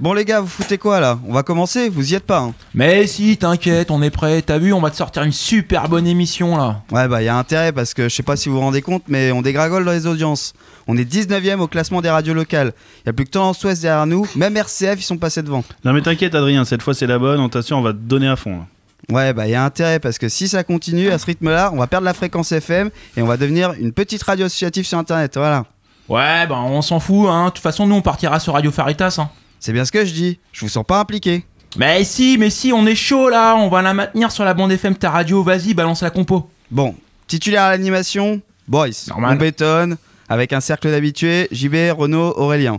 Bon les gars, vous foutez quoi là? On va commencer? Vous y êtes pas hein? Mais si, t'inquiète, on est prêt. T'as vu, on va te sortir une super bonne émission là. Ouais bah y a intérêt parce que je sais pas si vous vous rendez compte mais on dégragole dans les audiences. On est 19ème au classement des radios locales. Y a plus que Tendance Ouest derrière nous, même RCF ils sont passés devant. Non mais t'inquiète Adrien, cette fois c'est la bonne, on t'assure, on va te donner à fond. là. Ouais bah y a intérêt parce que si ça continue à ce rythme là, on va perdre la fréquence FM et on va devenir une petite radio associative sur internet, voilà. Ouais, bah on s'en fout, hein. De toute façon, nous on partira sur Radio Faritas, hein. C'est bien ce que je dis, je vous sens pas impliqué. Mais si, mais si, on est chaud là. On va la maintenir sur la bande FM ta radio. Vas-y, balance la compo. Bon, titulaire à l'animation, Boris. Normal. On bétonne, avec un cercle d'habitués, JB, Renaud, Aurélien.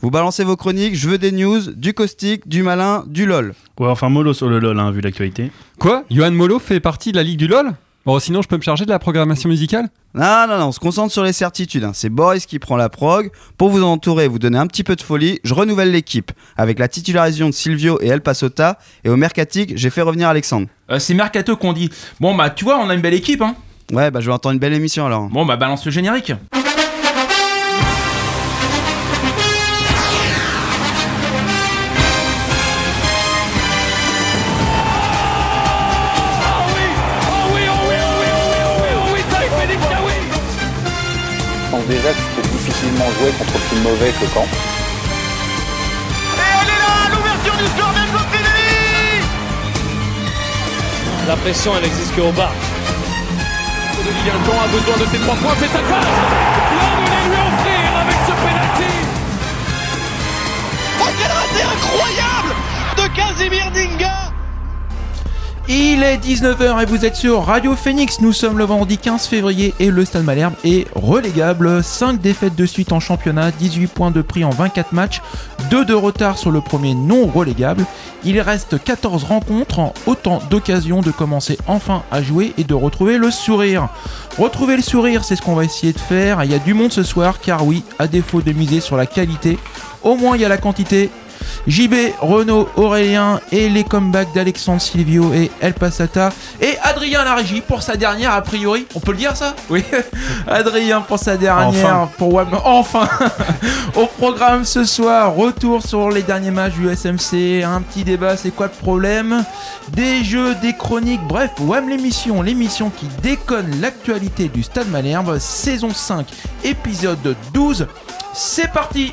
Vous balancez vos chroniques, je veux des news, du caustique, du malin, du lol. Ouais, enfin mollo sur le LOL, hein, vu l'actualité. Quoi? Johan Molo fait partie de la Ligue du LoL? Bon, sinon, je peux me charger de la programmation musicale? Non, non, non, on se concentre sur les certitudes. hein. C'est Boris qui prend la prog. Pour vous entourer et vous donner un petit peu de folie, je renouvelle l'équipe. Avec la titularisation de Silvio et El Pasota. Et au Mercatique, j'ai fait revenir Alexandre. Euh, c'est Mercato qu'on dit. Bon, bah tu vois, on a une belle équipe, hein. Ouais, bah je vais entendre une belle émission alors. Bon, bah balance le générique. Déjà que c'était difficilement joué contre plus mauvais que Caen. La pression, elle existe qu'au bas. Guingamp a besoin de ses trois points, fait sa passe L'un voulait lui offrir avec ce penalty Oh quel raté incroyable de Casimir Dinga Il est 19h et vous êtes sur Radio Phoenix. Nous sommes le vendredi 15 février et le Stade Malherbe est relégable. 5 défaites de suite en championnat, 18 points de prix en 24 matchs, 2 de retard sur le premier non relégable. Il reste 14 rencontres, en autant d'occasions de commencer enfin à jouer et de retrouver le sourire. Retrouver le sourire, c'est ce qu'on va essayer de faire. Il y a du monde ce soir, car oui, à défaut de miser sur la qualité, au moins il y a la quantité. JB, Renaud, Aurélien et les comebacks d'Alexandre Silvio et El Passata et Adrien Largy pour sa dernière a priori. On peut le dire ça? Oui. Adrien pour sa dernière pour Wam. Enfin Au programme ce soir, retour sur les derniers matchs du SMC, un petit débat, c'est quoi le problème? Des jeux, des chroniques, bref, Wam l'émission, l'émission qui déconne l'actualité du Stade Malherbe, saison 5, épisode 12. C'est parti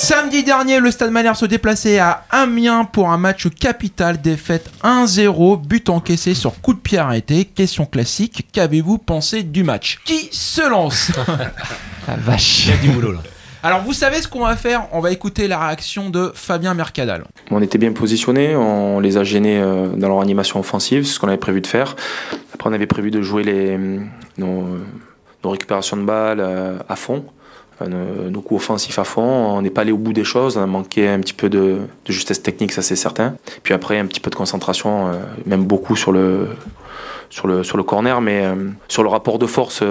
Samedi dernier, le Stade Malherbe se déplaçait à Amiens pour un match capital, défaite 1-0, but encaissé sur coup de pied arrêté. Question classique, qu'avez-vous pensé du match? Qui se lance? La vache Il y a du boulot là. Alors vous savez ce qu'on va faire? On va écouter la réaction de Fabien Mercadal. On était bien positionnés, on les a gênés euh, dans leur animation offensive, c'est ce qu'on avait prévu de faire. Après, on avait prévu de jouer les, nos, nos récupérations de balles euh, à fond, Enfin, nos, coups offensifs à fond. On n'est pas allé au bout des choses, on a manqué un petit peu de, justesse technique, ça c'est certain. Puis après, un petit peu de concentration, euh, même beaucoup sur le, sur le, sur le corner, mais euh, sur le rapport de force.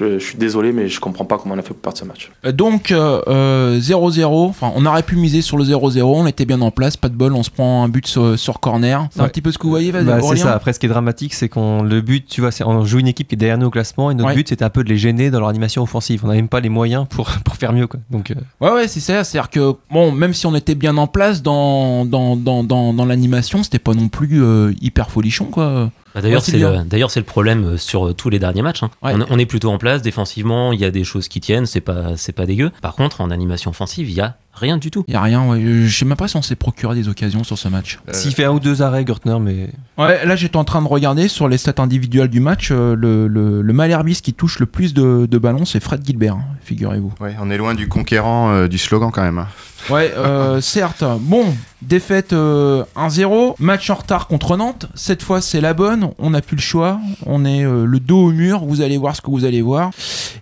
Euh, Je, je suis désolé, mais je comprends pas comment on a fait pour perdre ce match. Euh, Donc euh, euh, 0-0, enfin on aurait pu miser sur le 0-0, on était bien en place, pas de bol, on se prend un but sur, sur corner. C'est un petit peu ce que vous voyez, vas-y, Bah, c'est ça. Après, ce qui est dramatique, c'est qu'on le but, tu vois, c'est on joue une équipe qui est derrière nous au classement et notre Ouais. but, c'était un peu de les gêner dans leur animation offensive. On n'a même pas les moyens pour, pour faire mieux, quoi. Donc, euh, Ouais, ouais, c'est ça. C'est-à-dire que, bon, même si on était bien en place dans, dans, dans, dans, dans l'animation, c'était pas non plus euh, hyper folichon, quoi. Bah, D'ailleurs, Ouais, c'est le, d'ailleurs, c'est le problème euh, sur euh, tous les derniers matchs. hein. Ouais. On, est- on est plutôt en place défensivement, il y a des choses qui tiennent, c'est pas, c'est pas dégueu. Par contre, en animation offensive, il y a rien du tout. Y a rien, ouais. Je sais même pas si on s'est procuré des occasions sur ce match. s'il fait un ou deux arrêts, Gertner, mais Ouais, là j'étais en train de regarder sur les stats individuelles du match, euh, le, le, le Malherbiste qui touche le plus de, de ballons, c'est Fred Gilbert, hein, figurez-vous. Ouais, on est loin du conquérant euh, du slogan quand même. hein. Ouais, euh, certes. Bon, défaite euh, 1-0, match en retard contre Nantes. Cette fois, c'est la bonne. On n'a plus le choix. On est euh, le dos au mur. Vous allez voir ce que vous allez voir.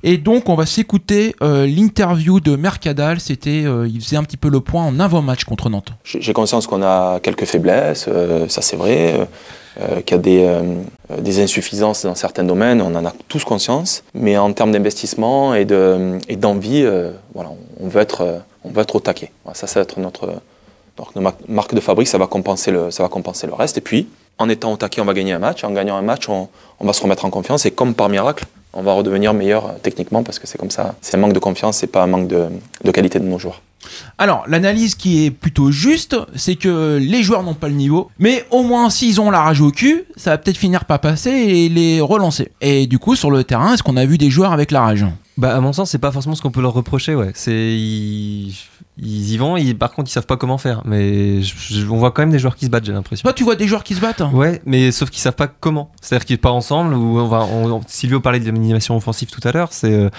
Et donc, on va s'écouter euh, l'interview de Mercadal. C'était, euh, il faisait un petit peu le point en avant-match contre Nantes. J'ai conscience qu'on a quelques faiblesses, euh, ça c'est vrai, euh, euh, qu'il y a des, euh, insuffisances dans certains domaines, on en a tous conscience, mais en termes d'investissement et de- et d'envie, euh, voilà, on veut être, euh, on veut être au taquet. Ça, ça va être notre, notre ma- marque de fabrique, ça va, compenser le, ça va compenser le reste. Et puis, en étant au taquet, on va gagner un match, en gagnant un match, on, on va se remettre en confiance, et comme par miracle, on va redevenir meilleur euh, techniquement parce que c'est comme ça. C'est un manque de confiance, c'est pas un manque de, de qualité de nos joueurs. Alors, l'analyse qui est plutôt juste, c'est que les joueurs n'ont pas le niveau, mais au moins s'ils ont la rage au cul, ça va peut-être finir par passer et les relancer. Et du coup, sur le terrain, est-ce qu'on a vu des joueurs avec la rage? Bah, à mon sens, c'est pas forcément ce qu'on peut leur reprocher, ouais. C'est. Ils, y vont, ils- par contre, ils savent pas comment faire. Mais je- je- on voit quand même des joueurs qui se battent, j'ai l'impression. Toi, tu vois des joueurs qui se battent Ouais, mais sauf qu'ils savent pas comment. C'est-à-dire qu'ils partent ensemble. Ou on va, on- Silvio parlait de l'animation offensive tout à l'heure. C'est euh,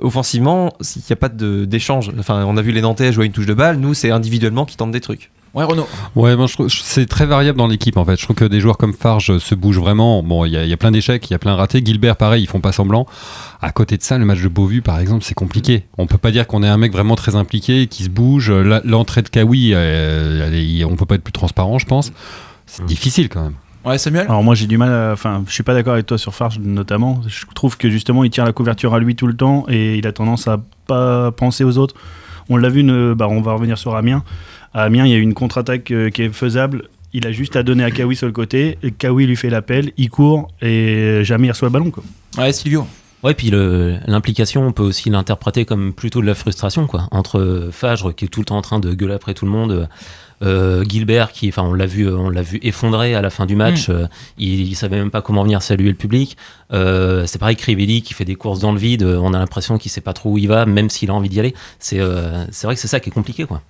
offensivement, s'il n'y a pas d'échange. Enfin, on a vu les Nantais jouer une touche de balle. Nous, c'est individuellement qui tentent des trucs. Ouais, Renaud. Ouais, trouve c'est très variable dans l'équipe en fait. Je trouve que des joueurs comme Farge se bougent vraiment. Bon, il y, y a plein d'échecs, il y a plein de ratés. Gilbert, pareil, ils font pas semblant. À côté de ça, le match de Beauvu, par exemple, c'est compliqué. On peut pas dire qu'on est un mec vraiment très impliqué, qui se bouge. L'entrée de Kawi, euh, on peut pas être plus transparent, je pense. C'est difficile quand même. Ouais, Samuel? Alors moi j'ai du mal, enfin je suis pas d'accord avec toi sur Farge notamment. Je trouve que justement il tire la couverture à lui tout le temps et il a tendance à pas penser aux autres. On l'a vu, ne- bah, on va revenir sur Amiens. À Amiens il y a eu une contre-attaque euh, qui est faisable. Il a juste à donner à Kawi sur le côté. et Kawi lui fait l'appel, il court et jamais il reçoit le ballon. Quoi. Ouais, Silvio. Ouais, puis l'implication, on peut aussi l'interpréter comme plutôt de la frustration, quoi. Entre Fagre qui est tout le temps en train de gueuler après tout le monde, euh, Gilbert qui, enfin, on l'a vu, on l'a vu effondré à la fin du match. Mm. euh, il, il savait même pas comment venir saluer le public. Euh, c'est pareil, Crivelli qui fait des courses dans le vide. On a l'impression qu'il sait pas trop où il va, même s'il a envie d'y aller. C'est, euh, c'est vrai que c'est ça qui est compliqué, quoi.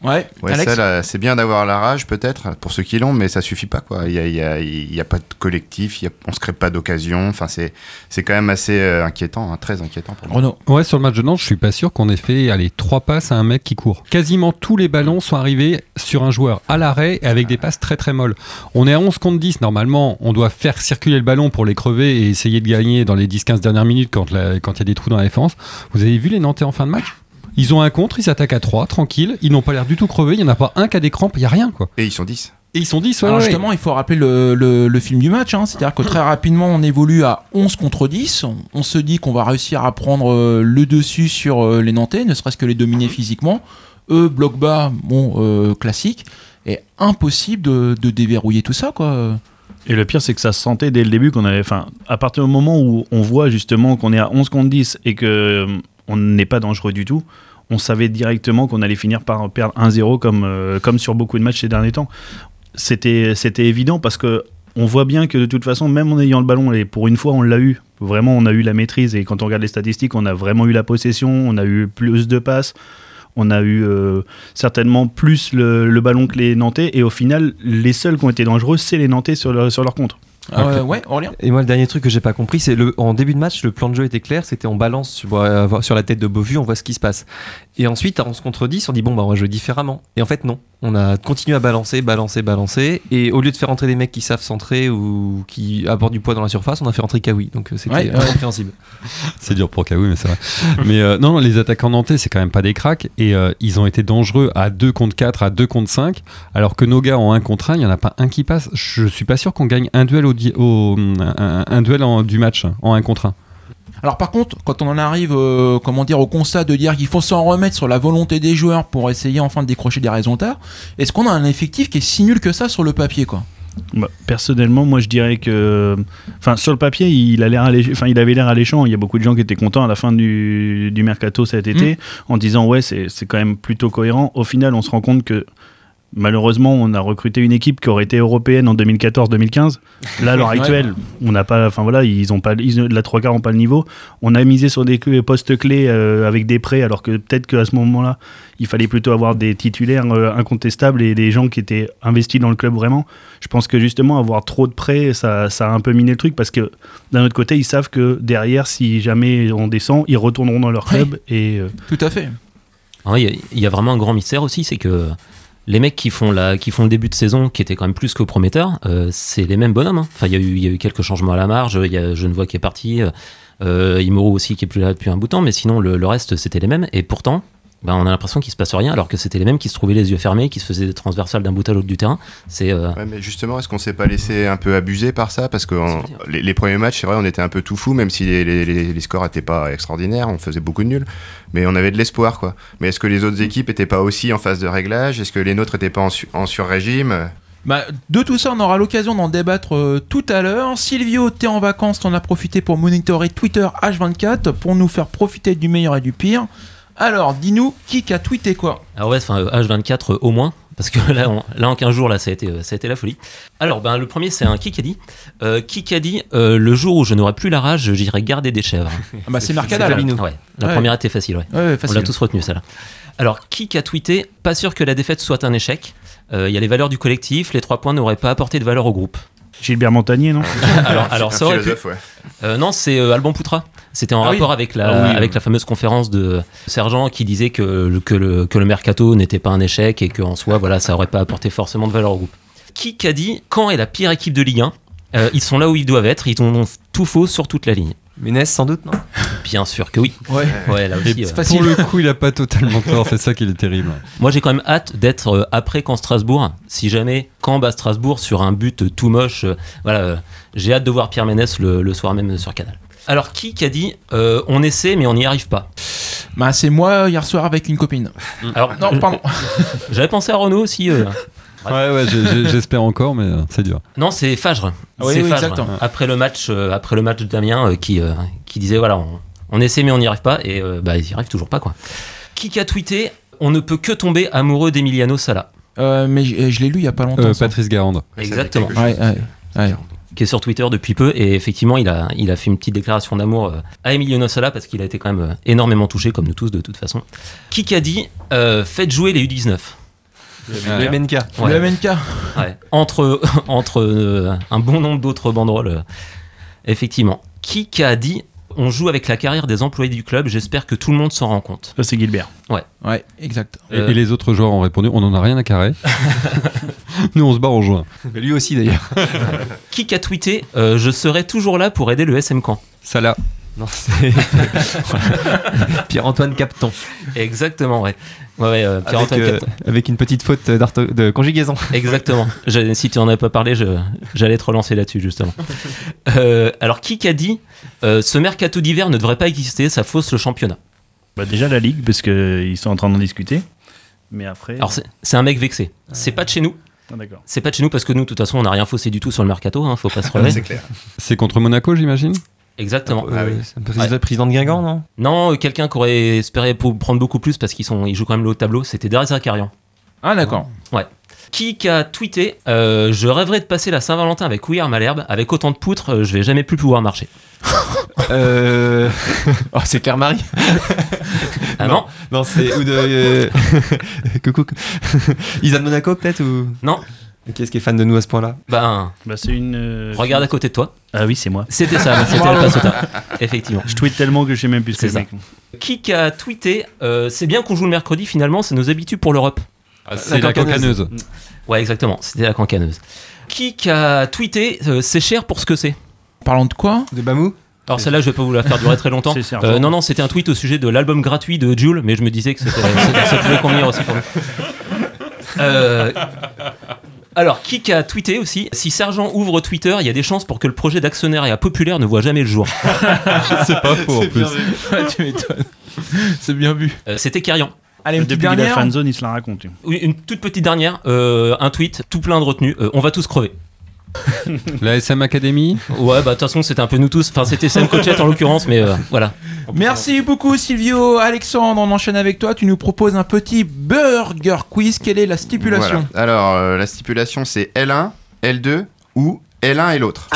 Ouais, Ouais, Alex ça, là, c'est bien d'avoir la rage, peut-être, pour ceux qui l'ont, mais ça suffit pas, quoi. Il y a, il y a- il y a pas de collectif, il y a- on se crée pas d'occasion. Enfin, c'est, c'est quand même assez euh, inquiétant, hein, très inquiétant pour moi. Renaud. Ouais, sur le match de Nantes, je suis pas sûr qu'on ait fait allez, trois passes à un mec qui court. Quasiment tous les ballons sont arrivés sur un joueur à l'arrêt et avec des passes très très molles. On est à 11 contre 10. Normalement, on doit faire circuler le ballon pour les crever et essayer de gagner dans les 10-15 dernières minutes quand il y a des trous dans la défense. Vous avez vu les Nantais en fin de match? Ils ont un contre, ils s'attaquent à 3, tranquille. Ils n'ont pas l'air du tout crevés. Il n'y en a pas un qui a des crampes, il n'y a rien quoi. Et ils sont 10. Et ils sont 10, ouais, Alors ouais. justement, il faut rappeler le, le- le film du match, hein. c'est-à-dire que très rapidement on évolue à 11 contre 10, on, on se dit qu'on va réussir à prendre euh, le dessus sur euh, les Nantais, ne serait-ce que les dominer physiquement. Eux, bloc bas, bon, euh, classique, et impossible de, de déverrouiller tout ça, quoi. Et le pire, c'est que ça se sentait dès le début qu'on avait. Enfin, à partir du moment où on voit justement qu'on est à 11 contre 10 et que on n'est pas dangereux du tout, on savait directement qu'on allait finir par perdre 1-0 comme, euh, comme sur beaucoup de matchs ces derniers temps. C'était évident parce que on voit bien que de toute façon, même en ayant le ballon, et pour une fois, on l'a eu. Vraiment, on a eu la maîtrise. Et quand on regarde les statistiques, on a vraiment eu la possession, on a eu plus de passes. On a eu euh, certainement plus le, ballon que les Nantais. Et au final, les seuls qui ont été dangereux, c'est les Nantais sur, leur- sur leur contre. Euh, ouais, Aurélien Et moi, le dernier truc que j'ai pas compris, c'est le en début de match, le plan de jeu était clair, c'était on balance sur, euh, sur la tête de Beauvu, on voit ce qui se passe. Et ensuite, à 11 contre 10, on dit bon, bah, on va jouer différemment. Et en fait, non. On a continué à balancer, balancer, balancer. Et au lieu de faire entrer des mecs qui savent centrer ou qui apportent du poids dans la surface, on a fait rentrer Kawi. Donc euh, c'était Ouais, incompréhensible. C'est dur pour Kawi, mais c'est vrai. mais euh, non, les attaquants nantais, c'est quand même pas des cracks. Et euh, ils ont été dangereux à 2 contre 4, à 2 contre 5. Alors que nos gars en 1 contre 1, il n'y en a pas un qui passe. Je suis pas sûr qu'on gagne un duel, au, di- au- un, un duel en- du match en 1 contre 1. Alors par contre, quand on en arrive, euh, comment dire, au constat de dire qu'il faut s'en remettre sur la volonté des joueurs pour essayer enfin de décrocher des résultats, est-ce qu'on a un effectif qui est si nul que ça sur le papier, quoi? Bah, personnellement, moi je dirais que, enfin, sur le papier, il a l'air allég- enfin, il avait l'air alléchant. Il y a beaucoup de gens qui étaient contents à la fin du, du mercato cet été en disant ouais, c'est c'est quand même plutôt cohérent. Au final, on se rend compte que malheureusement, on a recruté une équipe qui aurait été européenne en 2014-2015. Là, à l'heure Ouais. actuelle, on n'a pas, enfin voilà, ils ont pas, ils, la trois quarts ont pas le niveau. On a misé sur des postes clés euh, avec des prêts, alors que peut-être qu'à ce moment-là, il fallait plutôt avoir des titulaires euh, incontestables et des gens qui étaient investis dans le club vraiment. Je pense que justement, avoir trop de prêts, ça, ça a un peu miné le truc parce que d'un autre côté, ils savent que derrière, si jamais on descend, ils retourneront dans leur club et euh, Tout à fait. Alors, Il y, a- il y a vraiment un grand mystère aussi, c'est que les mecs qui font, font le début de saison, qui était quand même plus que prometteur, euh, c'est les mêmes bonhommes. hein. Enfin, il y, a eu- quelques changements à la marge. Il y a Genevois qui est parti, euh, euh, aussi qui est plus là depuis un bout de temps, mais sinon le reste c'était les mêmes. Et pourtant, ben, on a l'impression qu'il se passe rien, alors que c'était les mêmes qui se trouvaient les yeux fermés, qui se faisaient des transversales d'un bout à l'autre du terrain. C'est euh, Ouais, mais justement, est-ce qu'on s'est pas laissé un peu abuser par ça? Parce que les, les premiers matchs, c'est vrai, on était un peu tout fou, même si les, les- les- les scores n'étaient pas extraordinaires, on faisait beaucoup de nuls, mais on avait de l'espoir, quoi. Mais est-ce que les autres équipes étaient pas aussi en phase de réglage? Est-ce que les nôtres étaient pas en, su- en sur-régime? Bah, de tout ça, on aura l'occasion d'en débattre euh, tout à l'heure. Silvio, t'es en vacances, t'en as profité pour monitorer Twitter H24 pour nous faire profiter du meilleur et du pire. Alors, dis-nous, qui a tweeté quoi Alors ouais, enfin euh, H24 euh, au moins, parce que là, on- là en 15 jours, là, ça a été, euh, ça a été la folie. Alors, ben, le premier, c'est un Kikadi. Euh, Kikadi, euh, le jour où je n'aurai plus la rage, j'irai garder des chèvres. Ah bah, c'est Mercadal. Ouais, la Ouais. première était facile, ouais. Ouais, On facile. l'a tous retenu, celle-là. Alors, qui a tweeté Pas sûr que la défaite soit un échec. Euh, Il y a les valeurs du collectif, les trois points n'auraient pas apporté de valeur au groupe. Gilbert Montagnier, non alors, alors ça Un aurait pu. philosophe, ouais. Euh, non, c'est euh, Alban Poutra. C'était en Ah oui. rapport avec, la, Ah oui, avec oui. la fameuse conférence de Sergent qui disait que, le- que, le, que le mercato n'était pas un échec et qu'en soi, voilà, ça aurait pas apporté forcément de valeur au groupe. Qui a dit quand est la pire équipe de Ligue 1 Euh, Ils sont là où ils doivent être, ils ont tout faux sur toute la ligne. Ménès, sans doute, non Bien sûr que oui. Ouais. Ouais, là aussi. euh, pour le coup, il a pas totalement tort, c'est ça qui est terrible. Moi, j'ai quand même hâte d'être euh, après quand Strasbourg. Si jamais quand bat Strasbourg sur un but euh, tout moche, euh, voilà, euh, j'ai hâte de voir Pierre Ménès le, le soir même sur Canal. Alors, qui a dit euh, on essaie mais on n'y arrive pas Bah, c'est moi hier soir avec une copine. Alors, Non, pardon. j'avais pensé à Renault aussi. Euh. Ouais, ouais, j'espère encore, mais euh, c'est dur. Non, c'est Fagre. Ah oui, c'est oui, Fagre. exactement. Après le match, euh, après le match de Damien, euh, qui, euh, qui disait voilà, on, on essaie mais on n'y arrive pas et euh, bah ils n'y arrivent toujours pas quoi. Qui a tweeté on ne peut que tomber amoureux d'Emiliano Sala? Euh, mais je, je l'ai lu il y a pas longtemps. Euh. Patrice Garande. Exactement. Ouais, ouais, ouais. qui est sur Twitter depuis peu et effectivement il a, il a fait une petite déclaration d'amour euh, à Emiliano Sala parce qu'il a été quand même euh, énormément touché comme nous tous de toute façon. Qui a dit euh, faites jouer les U19 Le MNK. Ouais. Le MNK. Ouais. Entre, entre euh, un bon nombre d'autres banderoles. euh, effectivement. Qui a dit on joue avec la carrière des employés du club, j'espère que tout le monde s'en rend compte. Ça, c'est Gilbert. Ouais, exact. Et, Euh, et les autres joueurs ont répondu on en a rien à carrer. Nous, on se barre en juin. Mais lui aussi, d'ailleurs. Qui a tweeté euh, je serai toujours là pour aider le SM Camp? Là. Non, c'est. Pierre-Antoine Capton. Exactement, ouais. Ouais, ouais, euh, Avec, euh, Capton. avec une petite faute de conjugaison. Exactement. Si tu en avais pas parlé, j'allais te relancer là-dessus, justement. Euh, alors, qui a dit euh, ce mercato d'hiver ne devrait pas exister, ça fausse le championnat? Bah, déjà la Ligue, parce qu'ils sont en train d'en discuter. Mais après. Alors, c'est un mec vexé. C'est pas de chez nous. Ah, d'accord. C'est pas de chez nous parce que nous, de toute façon, on n'a rien faussé du tout sur le mercato, hein, faut pas se relever. C'est clair. C'est contre Monaco, j'imagine? Exactement. Ah oui. C'est un président, président de Guingamp, non? Non, euh, quelqu'un qui aurait espéré pour prendre beaucoup plus parce qu'ils sont, ils jouent quand même le haut tableau, c'était Darius Zakarian. Ah, d'accord. Qui a tweeté euh, Je rêverais de passer la Saint-Valentin avec Ouillard Malherbe, avec autant de poutres, euh, je vais jamais plus pouvoir marcher. Euh. Oh, c'est Claire Marie. Ah non, Non, c'est. Ou de. euh, Coucou. Isa de Monaco, peut-être ou... Non. Qui est-ce qui est fan de nous à ce point-là? Ben, Bah, c'est une. euh, regarde à côté de toi. Ah oui, c'est moi. C'était ça, c'était Bravo. le Passota. Effectivement. Je tweete tellement que je sais même plus ce que C'est c'est. ça. Qui a tweeté euh, C'est bien qu'on joue le mercredi, finalement, c'est nos habitudes pour l'Europe. C'est la cancaneuse. cancaneuse. Ouais, exactement, c'était la cancaneuse. Qui a tweeté euh, C'est cher pour ce que c'est Parlant de quoi? De Bamou? Alors celle-là, je vais pas vous la faire durer très longtemps. C'est Sergent. Euh, non, non, c'était un tweet au sujet de l'album gratuit de Jules, mais je me disais que c'était- c'était- ça pouvait convenir aussi pour nous. Euh, alors, qui a tweeté aussi Si Sergent ouvre Twitter, il y a des chances pour que le projet d'actionnariat populaire ne voit jamais le jour. C'est pas faux en plus. Ouais, Tu m'étonnes. C'est bien vu. Euh, c'était Carrion. Allez, une petite Depuis dernière. fanzone, il se la raconte. Oui, une toute petite dernière, euh, un tweet, tout plein de retenues. Euh, on va tous crever. La SM Academy? Ouais, bah de toute façon, c'était un peu nous tous. Enfin, c'était Sam Cochette en l'occurrence, mais euh, voilà. Merci beaucoup Silvio. Alexandre, on enchaîne avec toi. Tu nous proposes un petit burger quiz. Quelle est la stipulation Voilà. Alors, euh, la stipulation, c'est L1, L2 ou L1 et l'autre.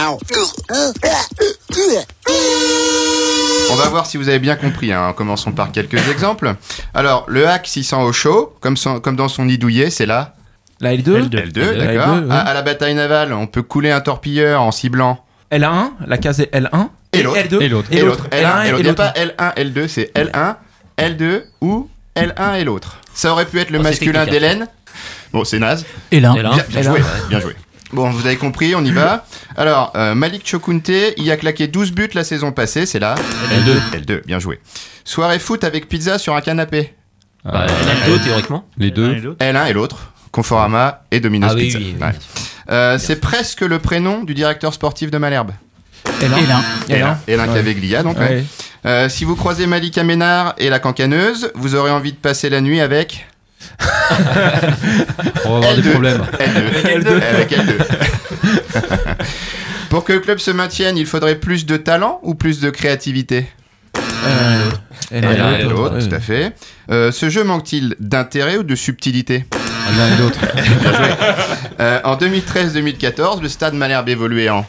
On va voir si vous avez bien compris. hein. Commençons par quelques exemples. Alors, le hack 600 au chaud, comme, son- comme dans son nid douillet, c'est là. La L2, L2. L2, L2, d'accord. L2, ouais. à, à la bataille navale, on peut couler un torpilleur en ciblant. L1, la case est L1 Et l'autre. L2 Et l'autre. Et l'autre. L1 et l'autre. Il n'y a l'autre. pas L1, L2, c'est L1, L2 ou L1 et l'autre. Ça aurait pu être le Oh, masculin d'Hélène. Bon, c'est naze. Et là. Bien, bien L1. joué, bien joué. Bon, vous avez compris, on y va. Alors, euh, Malik Chokunte, il a claqué 12 buts la saison passée, c'est là. L2. L2, bien joué. Soirée foot avec pizza sur un canapé. bah, Ah, L2 théoriquement. les deux. L1 et l'autre. Conforama et Domino's Ah oui, Pizza. oui, oui, Ouais. bien sûr. Euh, c'est presque le prénom du directeur sportif de Malherbe. L1. L1. L1 Ouais. Caveglia, donc. ouais. Ouais. Euh, si vous croisez Malika Ménard et la cancaneuse, vous aurez envie de passer la nuit avec On va avoir des L2. problèmes. L2. L2. Avec L2. Pour que le club se maintienne, il faudrait plus de talent ou plus de créativité Euh, l'un et l'autre, tout à fait. Euh, ce jeu manque-t-il d'intérêt ou de subtilité L'un et l'autre. Euh, en 2013-2014, le stade Malherbe évoluait en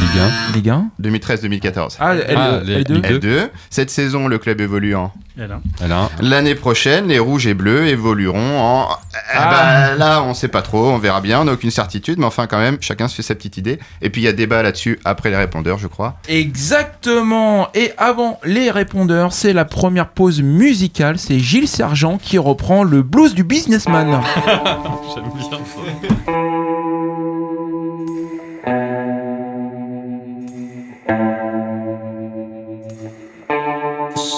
Ligue 1. Ligue 1 2013-2014. Ah, L, Ah, les- L2 Ligue deux. L2. Cette saison, le club évolue en. Voilà. Voilà. L'année prochaine, les rouges et bleus évolueront en. Eh Ah. ben, là, on sait pas trop, on verra bien, on n'a aucune certitude, mais enfin, quand même, chacun se fait sa petite idée. Et puis, il y a débat là-dessus après les répondeurs, je crois. Exactement. Et avant les répondeurs, c'est la première pause musicale. C'est Gilles Sergent qui reprend le blues du businessman. J'aime bien ça.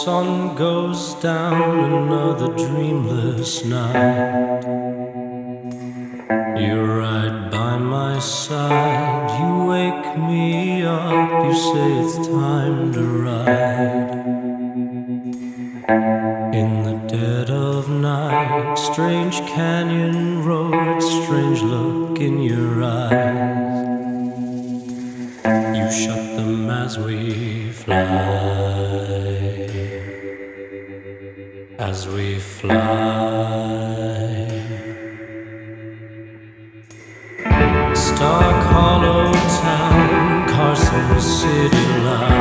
Sun goes down another dreamless night. You're right by my side. You wake me up. You say it's time to ride. In the dead of night, strange canyon road, strange look in your eyes. You shut them as we fly. As we fly. Stark Hollow Town, Carson City lights.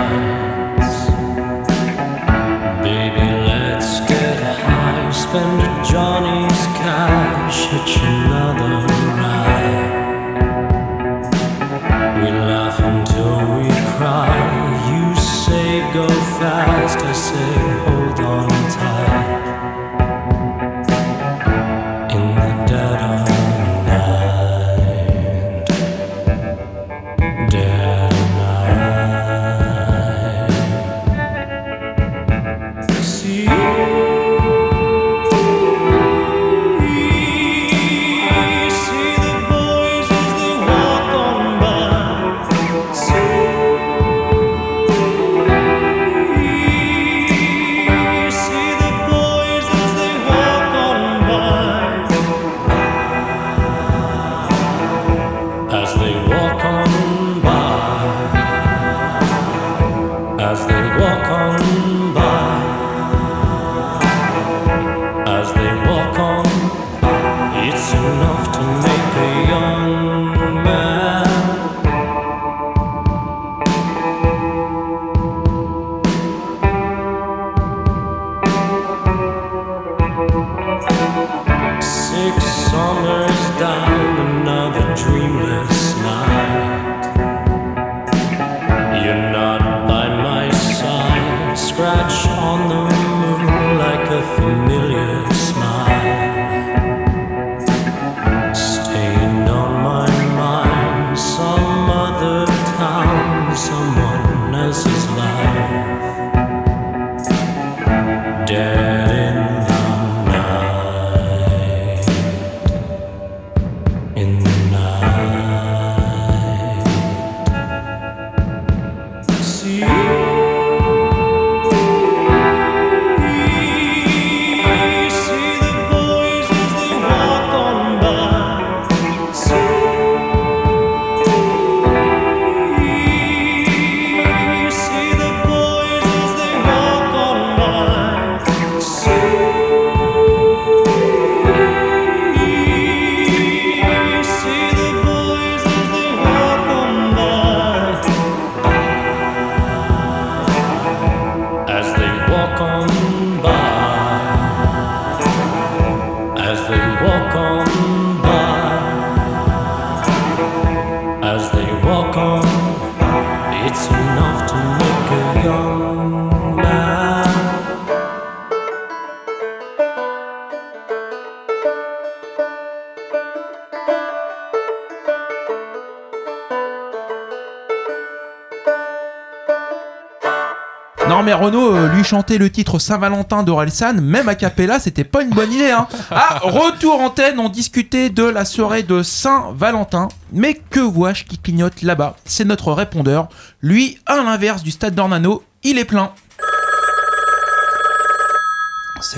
Chanter le titre Saint-Valentin d'Orelsan, même a cappella, c'était pas une bonne idée. Hein. Ah, retour antenne, on discutait de la soirée de Saint-Valentin. Mais que vois-je qui clignote là-bas? C'est notre répondeur. Lui, à l'inverse du stade d'Ornano, il est plein.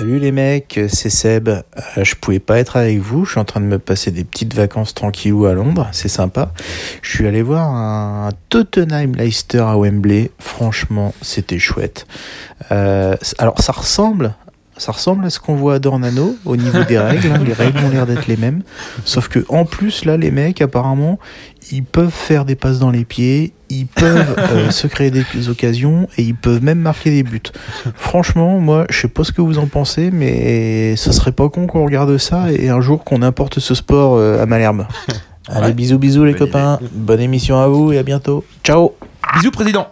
Salut les mecs, c'est Seb. Euh, je pouvais pas être avec vous, je suis en train de me passer des petites vacances tranquillou à Londres, c'est sympa. Je suis allé voir un Tottenham Leicester à Wembley, franchement c'était chouette. Euh, alors ça ressemble ça ressemble à ce qu'on voit à Dornano au niveau des règles. hein. Les règles ont l'air d'être les mêmes. Sauf que en plus, là, les mecs, apparemment, ils peuvent faire des passes dans les pieds, ils peuvent euh, se créer des occasions et ils peuvent même marquer des buts. Franchement, moi, je sais pas ce que vous en pensez, mais ça serait pas con qu'on regarde ça et un jour qu'on importe ce sport euh, à Malherbe. Allez, Ouais. bisous, bisous les copains. Bonne émission à vous et à bientôt. Ciao. Bisous, président.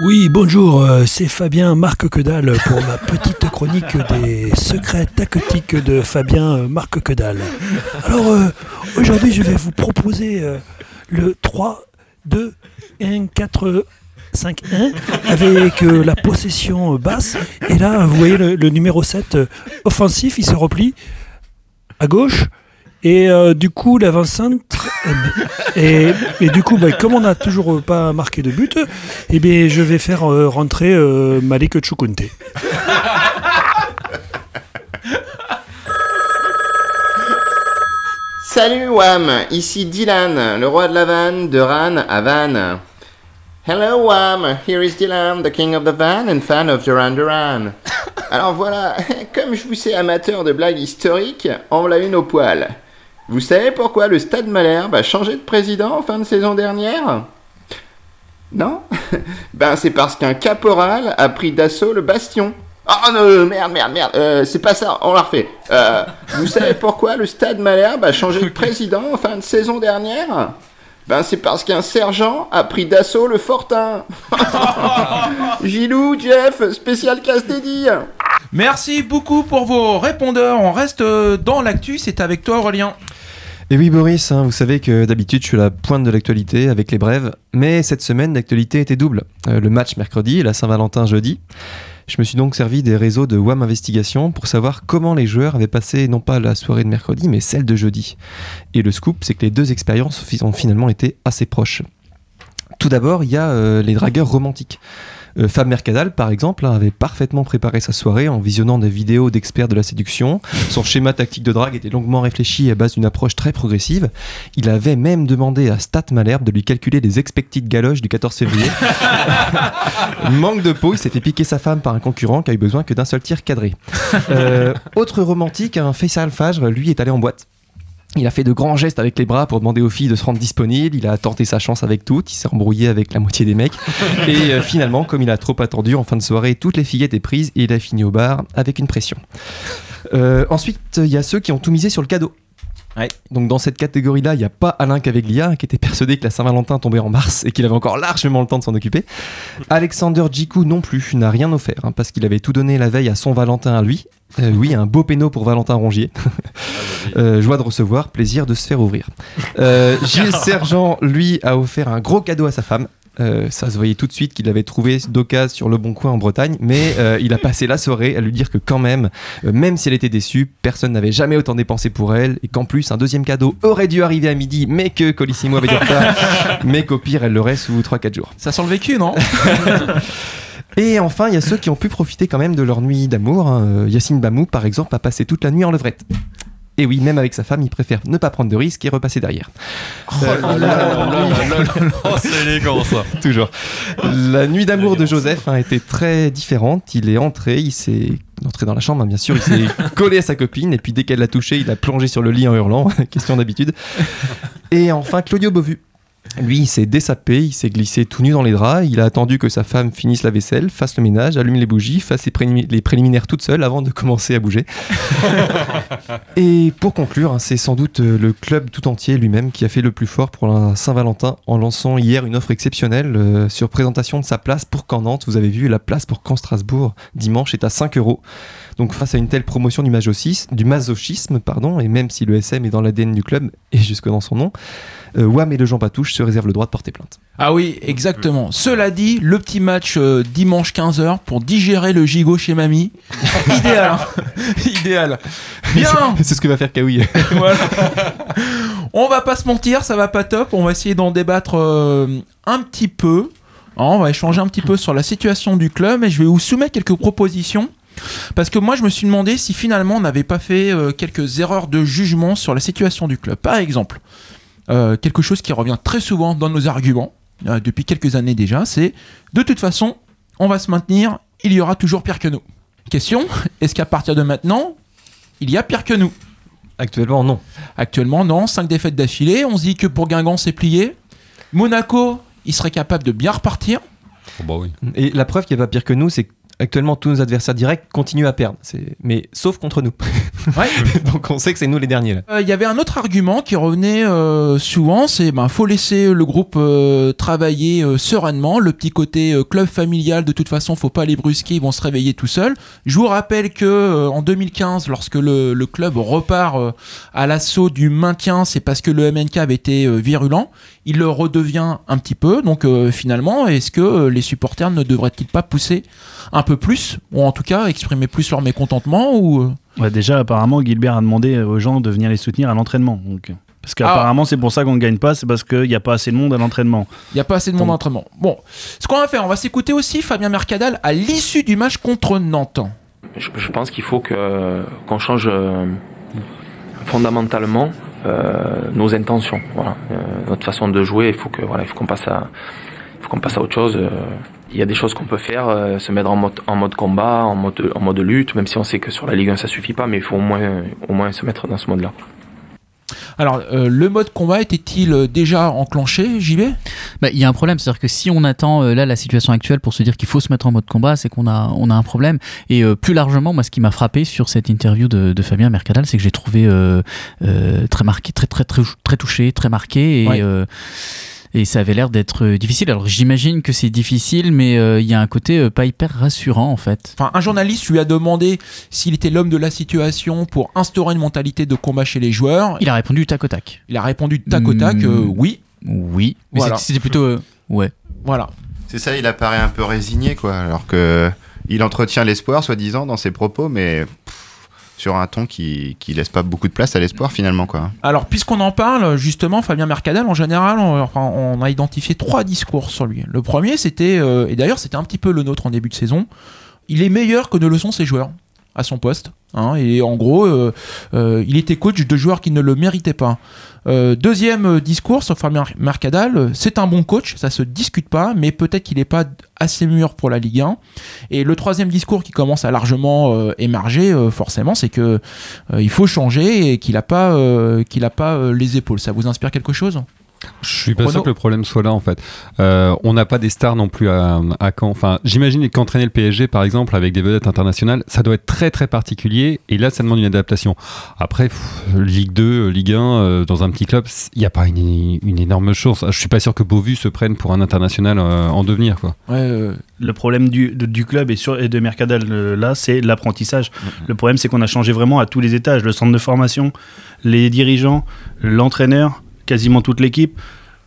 Oui, bonjour, euh, c'est Fabien Marc Quedal pour ma petite chronique des secrets tactiques de Fabien Marc Quedal. Alors, euh, aujourd'hui, je vais vous proposer euh, le 3, 2, 1, 4, 5, 1 avec la possession basse. Et là, vous voyez le, numéro 7 euh, offensif, il se replie à gauche. Et euh, du coup, l'avant-centre. Et, et du coup, bah, comme on n'a toujours pas marqué de but, eh bien, je vais faire euh, rentrer euh, Malik Chukunte. Salut Wam, ici Dylan, le roi de la vanne, de Ran à Van. Hello Wam, here is Dylan, the king of the van and fan of Duran Duran. Alors voilà, comme je vous sais amateur de blagues historiques, on l'a une au poil. Vous savez pourquoi le Stade Malherbe a changé de président en fin de saison dernière? Non? Ben c'est parce qu'un caporal a pris d'assaut le bastion. Oh non, merde, merde, merde, euh, c'est pas ça, on la refait. Euh, vous savez pourquoi le Stade Malherbe a changé de président en fin de saison dernière? Ben c'est parce qu'un sergent a pris d'assaut le Fortin. Gilou, Jeff, spécial casse dédié. Merci beaucoup pour vos répondeurs. On reste euh, dans l'actu. C'est avec toi, Aurélien. Et oui Boris, hein, vous savez que d'habitude je suis la pointe de l'actualité avec les brèves, mais cette semaine l'actualité était double. Euh, le match mercredi et la Saint-Valentin jeudi. Je me suis donc servi des réseaux de WAM Investigation pour savoir comment les joueurs avaient passé non pas la soirée de mercredi mais celle de jeudi. Et le scoop c'est que les deux expériences ont finalement été assez proches. Tout d'abord il y a euh, les dragueurs romantiques. Euh, Fab Mercadal, par exemple, hein, avait parfaitement préparé sa soirée en visionnant des vidéos d'experts de la séduction. Son schéma tactique de drague était longuement réfléchi à base d'une approche très progressive. Il avait même demandé à Stat Malherbe de lui calculer les expected galoches du 14 février. Manque de peau, il s'est fait piquer sa femme par un concurrent qui a eu besoin que d'un seul tir cadré. Euh, autre romantique, un Faisal Fajr, lui, est allé en boîte. Il a fait de grands gestes avec les bras pour demander aux filles de se rendre disponibles. Il a tenté sa chance avec toutes. Il s'est embrouillé avec la moitié des mecs. Et euh, finalement, comme il a trop attendu, en fin de soirée, toutes les filles étaient prises et il a fini au bar avec une pression. Euh, ensuite, il y a ceux qui ont tout misé sur le cadeau. Donc dans cette catégorie-là, il n'y a pas Alain Caveglia qui était persuadé que la Saint-Valentin tombait en mars et qu'il avait encore largement le temps de s'en occuper. Alexander Djikou non plus n'a rien offert hein, parce qu'il avait tout donné la veille à son Valentin à lui. Euh, oui, un beau péno pour Valentin Rongier. Euh, joie de recevoir, plaisir de se faire ouvrir. Euh, Gilles Sergent, lui, a offert un gros cadeau à sa femme. Euh, ça se voyait tout de suite qu'il avait trouvé d'occasion sur le bon coin en Bretagne, mais euh, il a passé la soirée à lui dire que quand même, euh, même si elle était déçue, personne n'avait jamais autant dépensé pour elle, et qu'en plus un deuxième cadeau aurait dû arriver à midi, mais que Colissimo avait du retard, mais qu'au pire elle l'aurait sous 3-4 jours. Ça sent le vécu, non? Et enfin, il y a ceux qui ont pu profiter quand même de leur nuit d'amour. hein. Euh, Yacine Bamou, par exemple, a passé toute la nuit en levrette. Et oui, même avec sa femme, il préfère ne pas prendre de risques et repasser derrière. Euh, la- c'est élégant ça. Toujours. La nuit d'amour de Joseph a été très différente. Il est entré, il s'est entré dans la chambre, hein, bien sûr, il s'est collé à sa copine et puis dès qu'elle l'a touché, il a plongé sur le lit en hurlant, question d'habitude. Et enfin, Claudio Bovu. Lui, il s'est dessapé, il s'est glissé tout nu dans les draps, il a attendu que sa femme finisse la vaisselle, fasse le ménage, allume les bougies, fasse les préliminaires toute seule avant de commencer à bouger. Et pour conclure, hein, c'est sans doute euh, le club tout entier lui-même qui a fait le plus fort pour la Saint-Valentin en lançant hier une offre exceptionnelle euh, sur présentation de sa place pour Caen Nantes. Vous avez vu, la place pour Caen Strasbourg dimanche est à 5 euros. Donc face à une telle promotion du, masochisme, du masochisme, pardon, et même si le SM est dans l'ADN du club et jusque dans son nom, euh, Wam et le Jean Patouche se réservent le droit de porter plainte. Ah oui, exactement. Cela dit, le petit match euh, dimanche 15h pour digérer le gigot chez mamie. Idéal. hein. Idéal. Bien. C'est ce que va faire Kawi. Voilà. On va pas se mentir, ça va pas top. On va essayer d'en débattre euh, un petit peu. on va échanger un petit peu sur la situation du club et je vais vous soumettre quelques propositions. Parce que moi, je me suis demandé si finalement on n'avait pas fait euh, quelques erreurs de jugement sur la situation du club. Par exemple, euh, quelque chose qui revient très souvent dans nos arguments, euh, depuis quelques années déjà, c'est de toute façon, on va se maintenir, il y aura toujours pire que nous. Question, est-ce qu'à partir de maintenant, il y a pire que nous? Actuellement, non. Actuellement, non. 5 défaites d'affilée. On se dit que pour Guingamp, c'est plié. Monaco, il serait capable de bien repartir. Et la preuve qu'il n'y a pas pire que nous, c'est qu'actuellement tous nos adversaires directs continuent à perdre. Mais sauf contre nous. Donc on sait que c'est nous les derniers là. Euh, Il y avait un autre argument qui revenait euh, souvent, c'est ben faut laisser le groupe euh, travailler euh, sereinement. Le petit côté euh, club familial, de toute façon, faut pas les brusquer, ils vont se réveiller tout seuls. Je vous rappelle que euh, en 2015, lorsque le, le club repart euh, à l'assaut du maintien, c'est parce que le MNK avait été euh, virulent. Il le redevient un petit peu. Donc euh, finalement, est-ce que euh, les supporters ne devraient-ils pas pousser un peu plus, ou en tout cas exprimer plus leur mécontentement ou euh, Ouais, déjà, apparemment, Gilbert a demandé aux gens de venir les soutenir à l'entraînement. Donc, parce qu'apparemment, c'est pour ça qu'on ne gagne pas, c'est parce qu'il n'y a pas assez de monde à l'entraînement. Il n'y a pas assez de monde d'entraînement. Bon, ce qu'on va faire, on va s'écouter aussi Fabien Mercadal à l'issue du match contre Nantes. Je, je pense qu'il faut qu'on change euh, fondamentalement nos intentions. Voilà, Euh, notre façon de jouer. Il faut que voilà, il faut qu'on passe à, faut qu'on passe à autre chose. Euh, Il y a des choses qu'on peut faire, euh, se mettre en mode en mode combat, en mode en mode lutte, même si on sait que sur la Ligue 1 ça suffit pas, mais il faut au moins au moins se mettre dans ce mode-là. Alors, euh, le mode combat était-il euh, déjà enclenché, JB Bah, Il y a un problème, c'est-à-dire que si on attend euh, là la situation actuelle pour se dire qu'il faut se mettre en mode combat, c'est qu'on a, on a un problème. Et euh, plus largement, moi, ce qui m'a frappé sur cette interview de, de Fabien Mercadal, c'est que j'ai trouvé euh, euh, très marqué, très, très, très, très touché, très marqué. Et, Ouais. Et ça avait l'air d'être euh, difficile. Alors j'imagine que c'est difficile, mais euh, il y a un côté euh, pas hyper rassurant en fait. Enfin, un journaliste lui a demandé s'il était l'homme de la situation pour instaurer une mentalité de combat chez les joueurs. Il a répondu tac au tac. Il a répondu tac au tac, euh, Mm, oui. Oui, mais Voilà. c'était- plutôt euh, ouais. Voilà. C'est ça, il apparaît un peu résigné, quoi. Alors que il entretient l'espoir, soi-disant, dans ses propos, mais sur un ton qui, qui laisse pas beaucoup de place à l'espoir, finalement, quoi. Alors, puisqu'on en parle, justement, Fabien Mercadal, en général, on, a identifié trois discours sur lui. Le premier, c'était, euh, et d'ailleurs, c'était un petit peu le nôtre en début de saison, il est meilleur que ne le sont ses joueurs à son poste. Hein, et en gros, euh, euh, il était coach de joueurs qui ne le méritaient pas. Euh, deuxième discours sur Fabien Mercadal, c'est un bon coach, ça se discute pas, mais peut-être qu'il n'est pas assez mûr pour la Ligue 1. Et le troisième discours qui commence à largement émerger, forcément, c'est que il faut changer et qu'il n'a pas, qu'il a pas les épaules. Ça vous inspire quelque chose? Je suis pas Renaud sûr que le problème soit là en fait. Euh, on n'a pas des stars non plus à, à Caen. Enfin, j'imagine qu'entraîner le PSG par exemple avec des vedettes internationales, ça doit être très très particulier et là ça demande une adaptation. Après, pff, Ligue 2, Ligue 1, euh, dans un petit club, il n'y a pas une, une énorme chance. Je suis pas sûr que Beauvu se prenne pour un international euh, en devenir quoi. Le problème du, de- du club et, sur, et de Mercadal euh, là, c'est l'apprentissage. Le problème, c'est qu'on a changé vraiment à tous les étages. Le centre de formation, les dirigeants, l'entraîneur, quasiment toute l'équipe.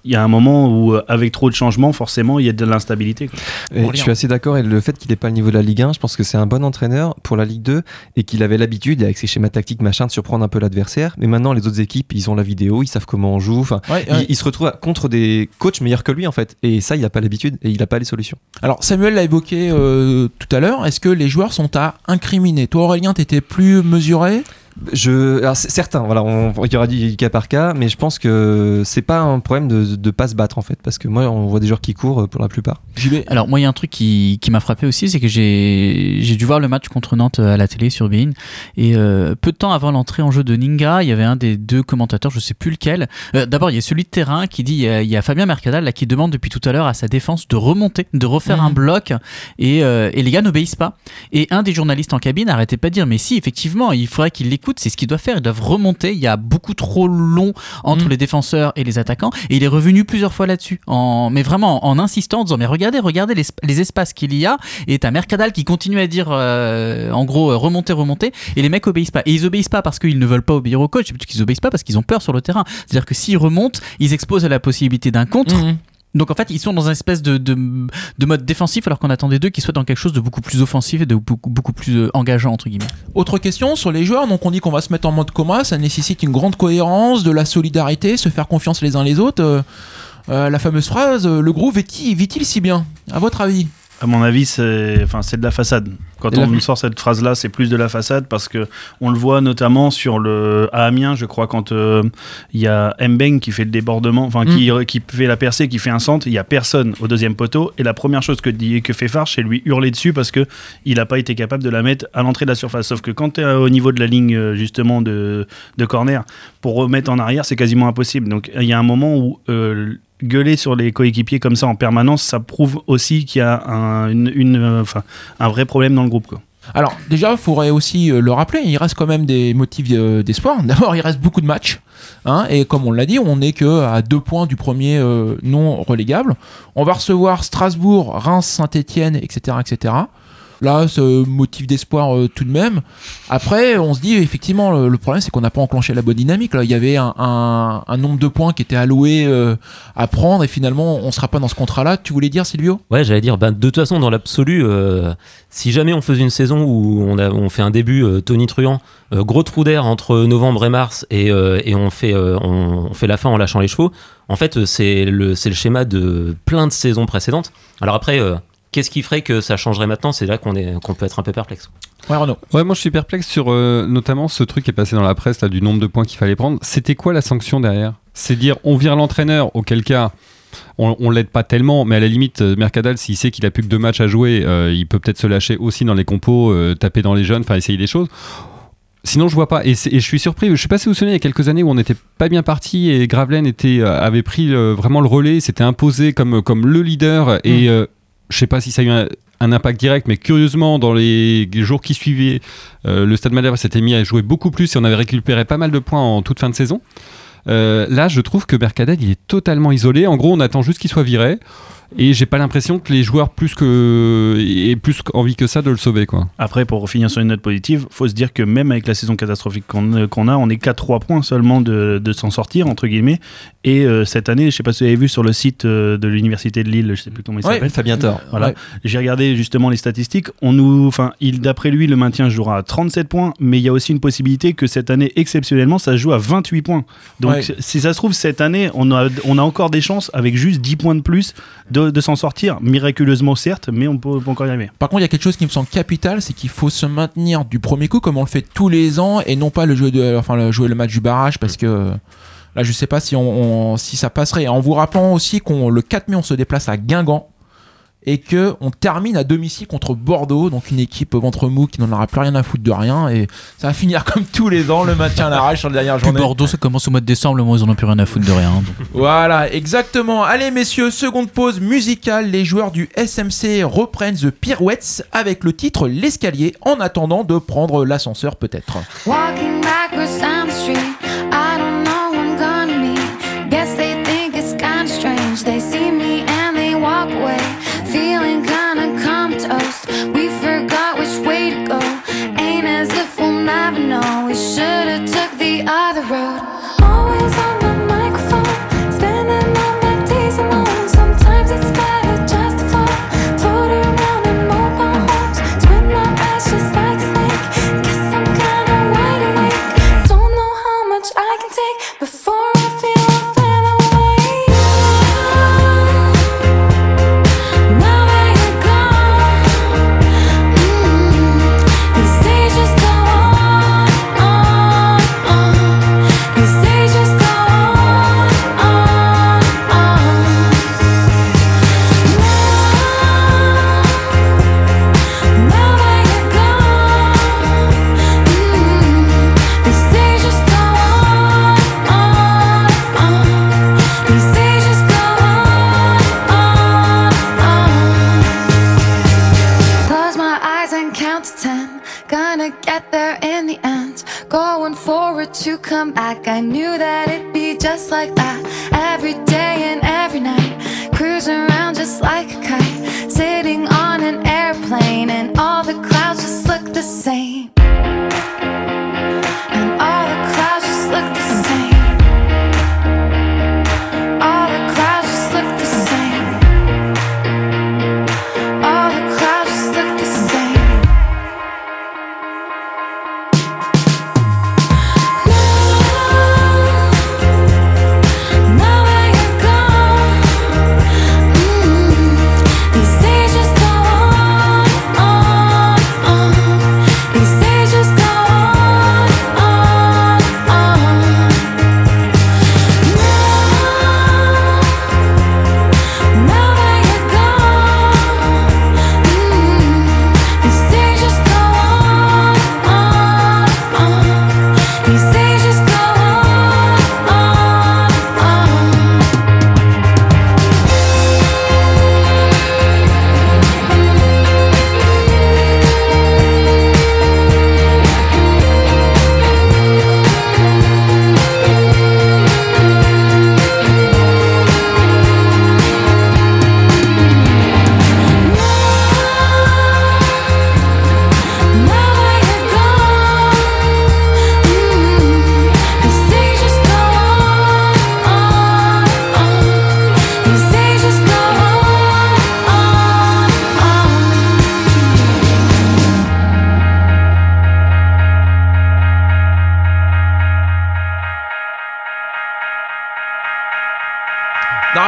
Il y a un moment où, euh, avec trop de changements, forcément, il y a de l'instabilité. je suis assez d'accord et le fait qu'il n'ait pas le niveau de la Ligue 1, je pense que c'est un bon entraîneur pour la Ligue 2 et qu'il avait l'habitude avec ses schémas tactiques machin de surprendre un peu l'adversaire. Mais maintenant les autres équipes, ils ont la vidéo, ils savent comment on joue. Enfin, Ouais, il, ouais. il se retrouve contre des coachs meilleurs que lui en fait. Et ça, il n'a pas l'habitude et il n'a pas les solutions. Alors Samuel l'a évoqué euh, tout à l'heure, est-ce que les joueurs sont à incriminer? Toi Aurélien, t'étais plus mesuré? Je, alors c'est certain, voilà, on, il y aura du cas par cas, mais je pense que c'est pas un problème de, de pas se battre en fait, parce que moi, on voit des joueurs qui courent euh, pour la plupart. Alors moi il y a un truc qui, qui m'a frappé aussi, c'est que j'ai j'ai dû voir le match contre Nantes euh, à la télé sur Bein et euh, peu de temps avant l'entrée en jeu de Ninga, il y avait un des deux commentateurs, je sais plus lequel. Euh, D'abord il y a celui de terrain qui dit il y a, il y a Fabien Mercadal là qui demande depuis tout à l'heure à sa défense de remonter, de refaire Mhm. un bloc et, euh, et les gars n'obéissent pas. Et un des journalistes en cabine arrêtait pas de dire mais si effectivement il faudrait qu'ils c'est ce qu'ils doivent faire, ils doivent remonter. Il y a beaucoup trop long entre les défenseurs et les attaquants. Et il est revenu plusieurs fois là-dessus, en mais vraiment en insistant en disant mais regardez regardez les, les espaces qu'il y a. Et t'as Mercadal qui continue à dire euh, en gros euh, remonter remonter. Et les mecs obéissent pas. Et ils obéissent pas parce qu'ils ne veulent pas obéir au coach, c'est plutôt qu'ils obéissent pas parce qu'ils ont peur sur le terrain. C'est-à-dire que s'ils remontent, ils exposent à la possibilité d'un contre. Donc en fait, ils sont dans un espèce de, de, de mode défensif alors qu'on attendait d'eux qu'ils soient dans quelque chose de beaucoup plus offensif et de beaucoup, plus euh, engageant entre guillemets. Autre question sur les joueurs, donc on dit qu'on va se mettre en mode coma, ça nécessite une grande cohérence, de la solidarité, se faire confiance les uns les autres. Euh, euh, la fameuse phrase le groupe vit-il si bien? À votre avis? À mon avis, c'est enfin, de la façade. Quand on fa- sort cette phrase-là, c'est plus de la façade parce que on le voit notamment sur le à Amiens, je crois, quand euh, il y a Mbeng qui fait le débordement, enfin qui, Mm. qui fait la percée, qui fait un centre, il y a personne au deuxième poteau et la première chose que dit que fait Farch, c'est lui hurler dessus parce que il n'a pas été capable de la mettre à l'entrée de la surface. Sauf que quand tu es au niveau de la ligne euh, justement de, de corner, pour remettre en arrière, c'est quasiment impossible. Donc il y a un moment où euh, gueuler sur les coéquipiers comme ça en permanence, ça prouve aussi qu'il y a un, euh, vrai problème dans le groupe. Alors déjà, il faudrait aussi euh, le rappeler, il reste quand même des motifs euh, d'espoir. D'abord, il reste beaucoup de matchs. hein, et comme on l'a dit, on n'est que deux points du premier non relégable. On va recevoir Strasbourg, Reims, Saint-Etienne, etc., etc. Là, ce motif d'espoir euh, tout de même. Après, on se dit effectivement, le, problème c'est qu'on n'a pas enclenché la bonne dynamique. Là, il y avait un, nombre de points qui était alloué euh, à prendre et finalement, on sera pas dans ce contrat-là. Tu voulais dire, Silvio? Ouais, j'allais dire, ben, de toute façon, dans l'absolu, euh, si jamais on faisait une saison où on, fait un début Tony Truant, gros trou d'air entre novembre et mars, et, on, fait, la fin en lâchant les chevaux, en fait, c'est le, schéma de plein de saisons précédentes. Alors après, qu'est-ce qui ferait que ça changerait maintenant? C'est là qu'on est- qu'on peut être un peu perplexe. Ouais, Renaud. Ouais, moi je suis perplexe sur euh, notamment ce truc qui est passé dans la presse là, du nombre de points qu'il fallait prendre. C'était quoi la sanction derrière? C'est dire on vire l'entraîneur, auquel cas on, on l'aide pas tellement, mais à la limite, euh, Mercadal, s'il sait qu'il a plus que deux matchs à jouer, euh, il peut peut-être se lâcher aussi dans les compos, euh, taper dans les jeunes, enfin essayer des choses. Sinon, je vois pas. Et, je suis surpris. Je sais pas si vous vous souvenez, il y a quelques années où on n'était pas bien parti et Gravelaine était, avait pris euh, vraiment le relais, s'était imposé comme, comme le leader. Et euh, je sais pas si ça a eu un, impact direct, mais curieusement, dans les jours qui suivaient, euh, le Stade Malherbe s'était mis à jouer beaucoup plus et on avait récupéré pas mal de points en toute fin de saison. Euh, là, je trouve que Mercadal, il est totalement isolé. En gros, on attend juste qu'il soit viré. Et j'ai pas l'impression que les joueurs plus que aient plus envie que ça de le sauver quoi. Après, pour finir sur une note positive, faut se dire que même avec la saison catastrophique qu'on euh, qu'on a, on est qu'à 3 points seulement de, de s'en sortir, entre guillemets. Et euh, cette année, je sais pas si vous avez vu sur le site euh, de l'Université de Lille, je sais plus comment il Ouais, s'appelle. Fabien Thor. Voilà. Ouais. J'ai regardé justement les statistiques. On nous, enfin, il d'après lui, le maintien jouera à 37 points, mais il y a aussi une possibilité que cette année, exceptionnellement, ça se joue à 28 points. Donc, Ouais. si ça se trouve, cette année, on a, on a encore des chances, avec juste 10 points de plus, de, de s'en sortir. Miraculeusement, certes, mais on peut, on peut encore y arriver. Par contre, il y a quelque chose qui me semble capital, c'est qu'il faut se maintenir du premier coup comme on le fait tous les ans et non pas le jouer, de, enfin, le, jouer le match du barrage parce que euh, là, je sais pas si, on, on- si ça passerait. En vous rappelant aussi qu'on le 4 mai, on se déplace à Guingamp et que on termine à domicile contre Bordeaux, donc une équipe ventre mou qui n'en aura plus rien à foutre de rien et ça va finir comme tous les ans, le maintien à l'arrache sur la dernière Puis journée. Bordeaux, ça commence au mois de décembre, le mois où ils en ont plus rien à foutre de rien. donc. Voilà, exactement. Allez messieurs, seconde pause musicale. Les joueurs du SMC reprennent The Pirouettes avec le titre L'escalier en attendant de prendre l'ascenseur peut-être. crowd back. I knew that it'd be just like that. Every day and every night. Cruising around just like a kite. Sitting on an airplane,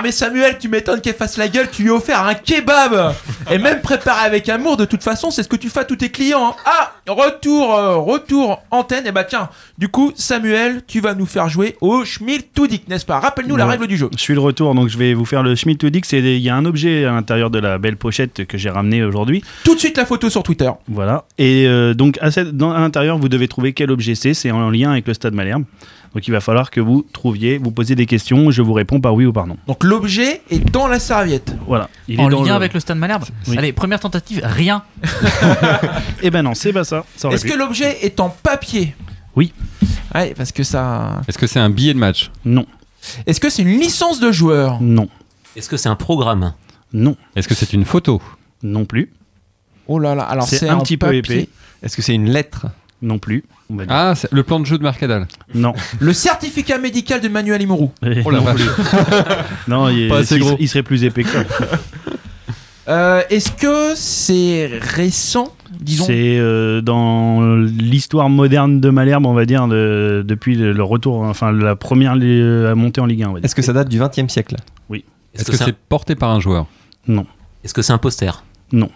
mais Samuel, tu m'étonnes qu'elle fasse la gueule, tu lui as offert un kebab Et même préparé avec amour, de toute façon, c'est ce que tu fais à tous tes clients. hein. Ah, retour, euh, retour antenne, et bah tiens, du coup, Samuel, tu vas nous faire jouer au Schmiltoudik, n'est-ce pas? Rappelle-nous la règle du jeu. Je suis de retour, donc je vais vous faire le. C'est il y a un objet à l'intérieur de la belle pochette que j'ai ramené aujourd'hui. Tout de suite la photo sur Twitter. Voilà. Et euh, donc à, cette- dans, à l'intérieur, vous devez trouver quel objet c'est. C'est en lien avec le Stade Malherbe. Donc il va falloir que vous trouviez, vous posez des questions, je vous réponds par oui ou par non. Donc l'objet est dans la serviette. Voilà. Il en est dans lien le- avec le Stade Malherbe Oui. Allez, première tentative, rien. Eh ben non, c'est pas ça. Est-ce que l'objet est en papier Oui. Ouais, parce que ça. Est-ce que c'est un billet de match Non. Est-ce que c'est une licence de joueur Non. Est-ce que c'est un programme Non. Est-ce que c'est une photo Non plus. Oh là là, alors C'est un petit peu papier. épais. Est-ce que c'est une lettre Non plus. On va dire. Ah, c'est le plan de jeu de Marcadal. Non. Le certificat médical de Manuel Imourou. Oh la non, vache. non, il, est- Pas assez il- gros. il serait plus épais que ça. Euh, Est-ce que c'est récent Disons? C'est euh, dans l'histoire moderne de Malherbe, on va dire, de- depuis le, le retour, enfin la première li- à monter en Ligue 1. on va dire. Est-ce que ça date du 20 e siècle Oui. Est-ce que c'est porté par un joueur? Non. Est-ce que c'est un poster? Non.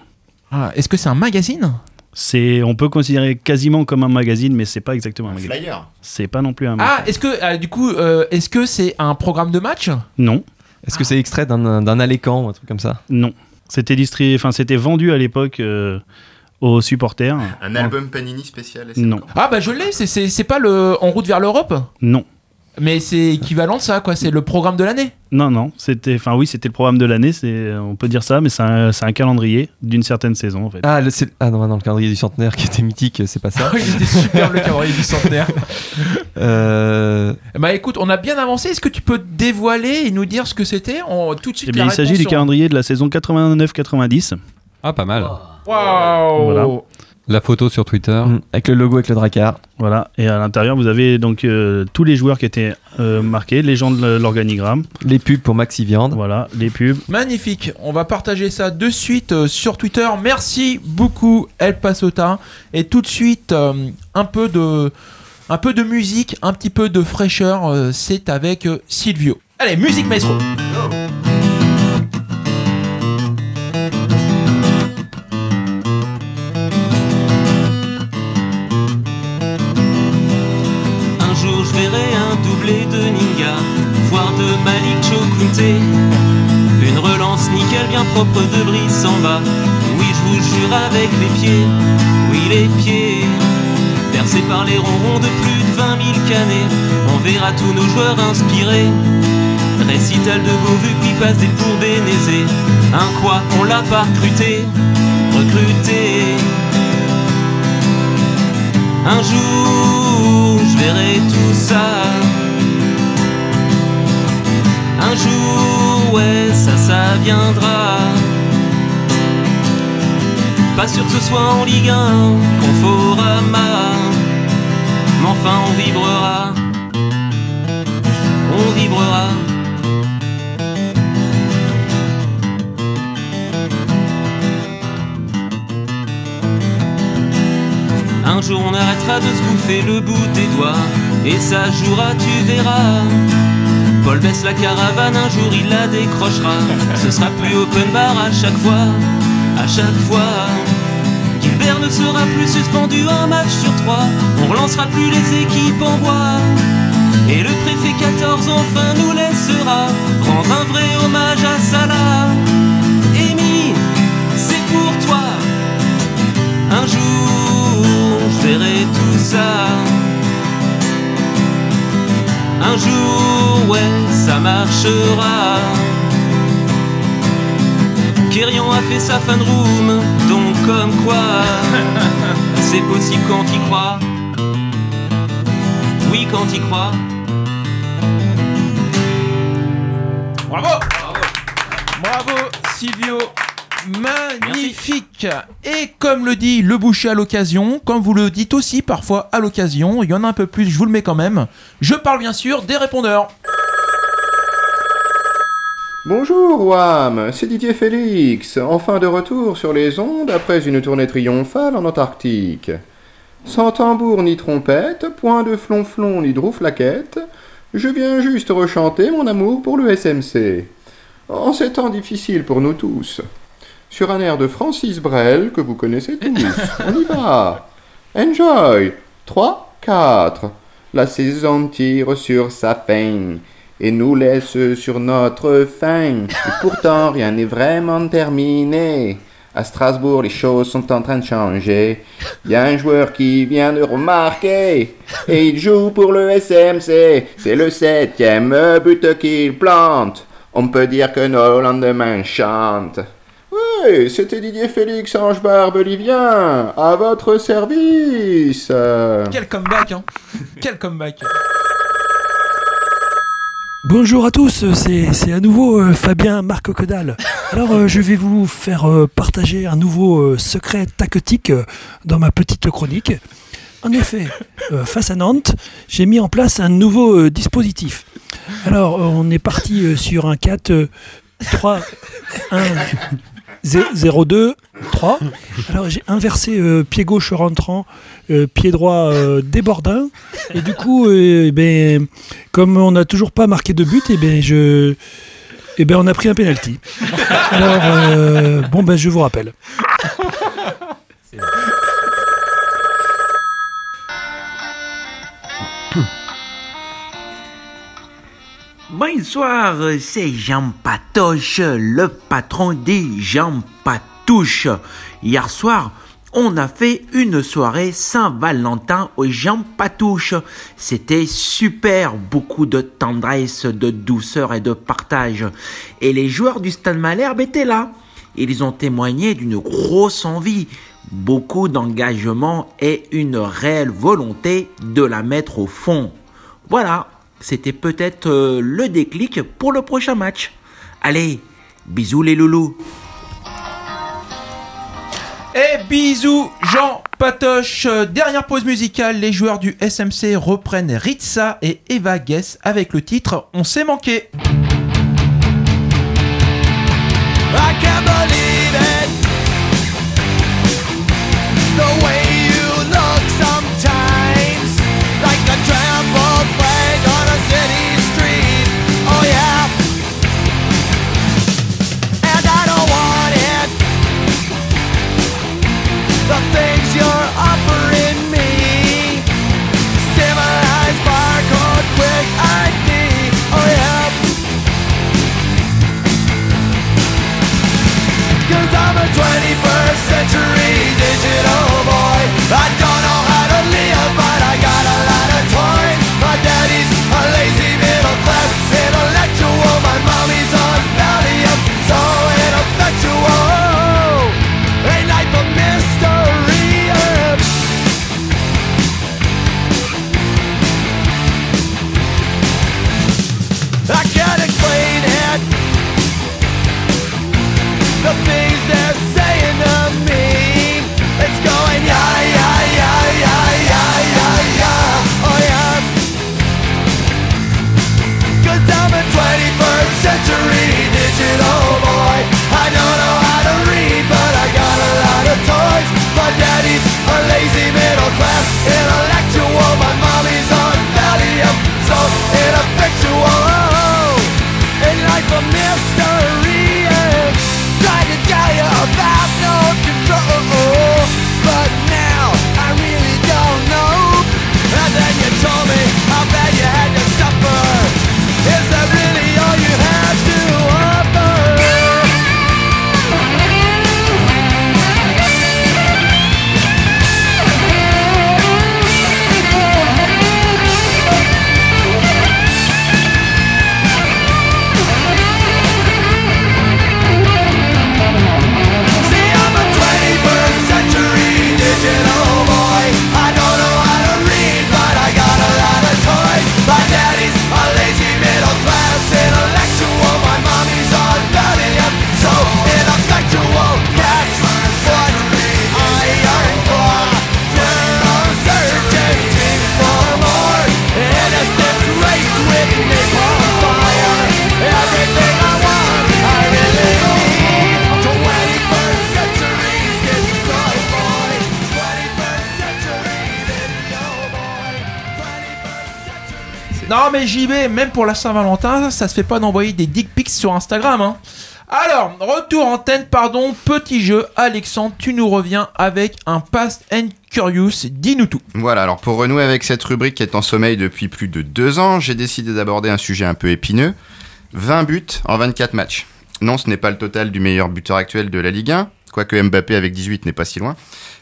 Ah, Est-ce que c'est un magazine? C'est, on peut considérer quasiment comme un magazine, mais c'est pas exactement un, magazine. flyer. C'est pas non plus un. Ah, est-ce que euh, du coup, euh, est-ce que c'est un programme de match? Non. Est-ce que c'est extrait d'un d'un allécan ou un truc comme ça? Non. C'était distribué, enfin c'était vendu à l'époque euh, aux supporters. Un album Panini spécial. Non. Ah bah je l'ai, c'est- c'est c'est pas le En route vers l'Europe? Non. Mais c'est équivalent de ça, quoi. C'est le programme de l'année. Non, non. C'était, enfin oui, c'était le programme de l'année. C'est, on peut dire ça, mais c'est un, c'est un calendrier d'une certaine saison en fait. Ah, le, c'est- ah non, non, le calendrier du centenaire qui était mythique, c'est pas ça. Il était super le calendrier du centenaire. Euh, Bah écoute, on a bien avancé. Est-ce que tu peux dévoiler et nous dire ce que c'était? En tout de suite Eh bien, la il s'agit réponse du calendrier de la saison 89-90. Ah, pas mal. Waouh Voilà. La photo sur Twitter. Mm, avec le logo avec le dracar. Voilà, et à l'intérieur, vous avez donc euh, tous les joueurs qui étaient euh, marqués, les gens de l'organigramme. Les pubs pour Maxi Viande. Voilà, les pubs. Magnifique. On va partager ça de suite euh, sur Twitter. Merci beaucoup El Pasota. Et tout de suite, euh, un peu de, un peu de musique, un petit peu de fraîcheur. euh, c'est avec euh, Silvio. Allez, musique maestro. Un doublé de Ninga, voire de Malik Chokunte. Une relance nickel bien propre de Brice en bas. Oui, je vous jure avec les pieds, oui les pieds. Percés par les ronrons de plus de 20 000 canets, on verra tous nos joueurs inspirés. Récital de Beauvu puis passe des pour Bénézé. Un quoi, on l'a pas recruté, recruté. Un jour, je verrai tout ça. Un jour, ouais, ça, ça viendra. Pas sûr que ce soit en Ligue 1, Conforama. Mais enfin, on vibrera. On vibrera. Un jour on arrêtera de se bouffer le bout des doigts Et ça jouera tu verras. Paul baisse la caravane, un jour il la décrochera. Ce sera plus open bar à chaque fois À chaque fois. Gilbert ne sera plus suspendu un match sur trois. On relancera plus les équipes en bois. Et le préfet 14 enfin nous laissera Rendre un vrai hommage à Salah. Amy, c'est pour toi. Un jour, verrai tout ça. Un jour, ouais, ça marchera. Kerian a fait sa fan room, donc comme quoi, c'est possible quand il croit. Oui, quand il croit. Bravo Bravo Silvio Magnifique Et comme le dit le boucher à l'occasion, comme vous le dites aussi parfois à l'occasion, il y en a un peu plus, je vous le mets quand même. Je parle bien sûr des répondeurs. Bonjour Wam, c'est Didier Félix, enfin de retour sur les ondes après une tournée triomphale en Antarctique. Sans tambour ni trompette, point de flonflon ni drouflaquette, je viens juste rechanter mon amour pour le SMC. en ces temps difficiles pour nous tous. Sur un air de Francis Brel que vous connaissez tous. On y va. Enjoy. 3, 4. La saison tire sur sa fin et nous laisse sur notre faim. Et pourtant, rien n'est vraiment terminé. À Strasbourg, les choses sont en train de changer. Il y a un joueur qui vient de remarquer. Et il joue pour le SMC. C'est le septième but qu'il plante. On peut dire que nos lendemains chantent. Oui, c'était Didier Félix Ange-Barbe Bolivien, à votre service. Quel comeback, hein Quel comeback Bonjour à tous, c'est c'est à nouveau euh, Fabien Marc Codal. Alors euh, je vais vous faire euh, partager un nouveau euh, secret tactique euh, dans ma petite chronique. En effet, euh, face à Nantes, j'ai mis en place un nouveau euh, dispositif. Alors euh, on est parti euh, sur un 4 euh, 3 1 0 2 3. Alors j'ai inversé euh, pied gauche rentrant, euh, pied droit euh, débordant. Et du coup, eh ben, comme on n'a toujours pas marqué de but, et ben je, eh ben on a pris un penalty. Alors bon ben je vous rappelle. Bonsoir, c'est Jean Patoche, le patron des Jean Patouche. Hier soir, on a fait une soirée Saint-Valentin aux Jean Patouche. C'était super, beaucoup de tendresse, de douceur et de partage. Et les joueurs du Stade Malherbe étaient là. Ils ont témoigné d'une grosse envie, beaucoup d'engagement et une réelle volonté de la mettre au fond. Voilà, c'était peut-être euh, le déclic pour le prochain match. Allez, bisous les loulous. Et bisous Jean Patoche. Dernière pause musicale, les joueurs du SMC reprennent Ritza et Eva Guess avec le titre On s'est manqué. I can't Mais JB, même pour la Saint-Valentin, ça se fait pas d'envoyer des dick pics sur Instagram. Hein. Alors, retour antenne, pardon, petit jeu. Alexandre, tu nous reviens avec un Past and Curious. Dis-nous tout. Voilà, alors pour renouer avec cette rubrique qui est en sommeil depuis plus de deux ans, j'ai décidé d'aborder un sujet un peu épineux. 20 buts en 24 matchs. Non, ce n'est pas le total du meilleur buteur actuel de la Ligue 1, quoique Mbappé avec 18 n'est pas si loin,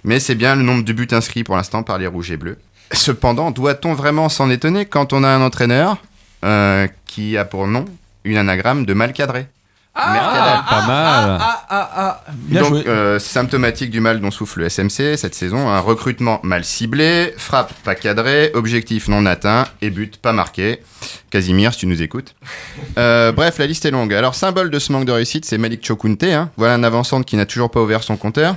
mais c'est bien le nombre de buts inscrits pour l'instant par les Rouges et Bleus. Cependant, doit-on vraiment s'en étonner quand on a un entraîneur euh, qui a pour nom une anagramme de mal cadré Mercadal. Pas mal. Ah, ah, ah. Bien Donc, joué. euh, symptomatique du mal dont souffle le SMC cette saison, un recrutement mal ciblé, frappe pas cadrée, objectif non atteint et but pas marqué. Casimir, si tu nous écoutes. Euh, bref, la liste est longue. Alors, symbole de ce manque de réussite, c'est Malik Chokunte. hein. Voilà un avançante qui n'a toujours pas ouvert son compteur.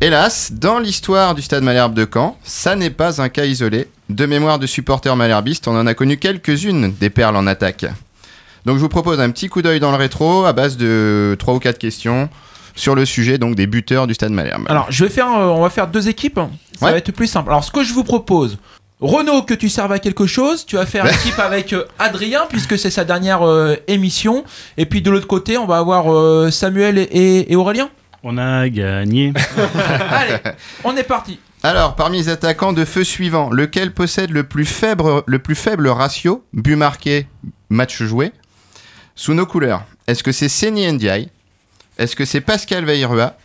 Hélas, dans l'histoire du stade Malherbe de Caen, ça n'est pas un cas isolé. De mémoire de supporters malherbistes, on en a connu quelques-unes des perles en attaque. Donc je vous propose un petit coup d'œil dans le rétro à base de 3 ou 4 questions sur le sujet donc des buteurs du Stade Malherbe. Alors, je vais faire, euh, on va faire deux équipes. Ça Ouais. va être plus simple. Alors, ce que je vous propose, Renaud, que tu serves à quelque chose, tu vas faire équipe avec euh, Adrien, puisque c'est sa dernière euh, émission. Et puis de l'autre côté, on va avoir euh, Samuel et, et- et Aurélien. On a gagné. Allez, on est parti. Alors, parmi les attaquants de feu suivants, lequel possède le plus faible, le plus faible ratio but marqué, match joué? Sous nos couleurs, est-ce que c'est Seni Ndiaye? Est-ce que c'est Pascal Veirua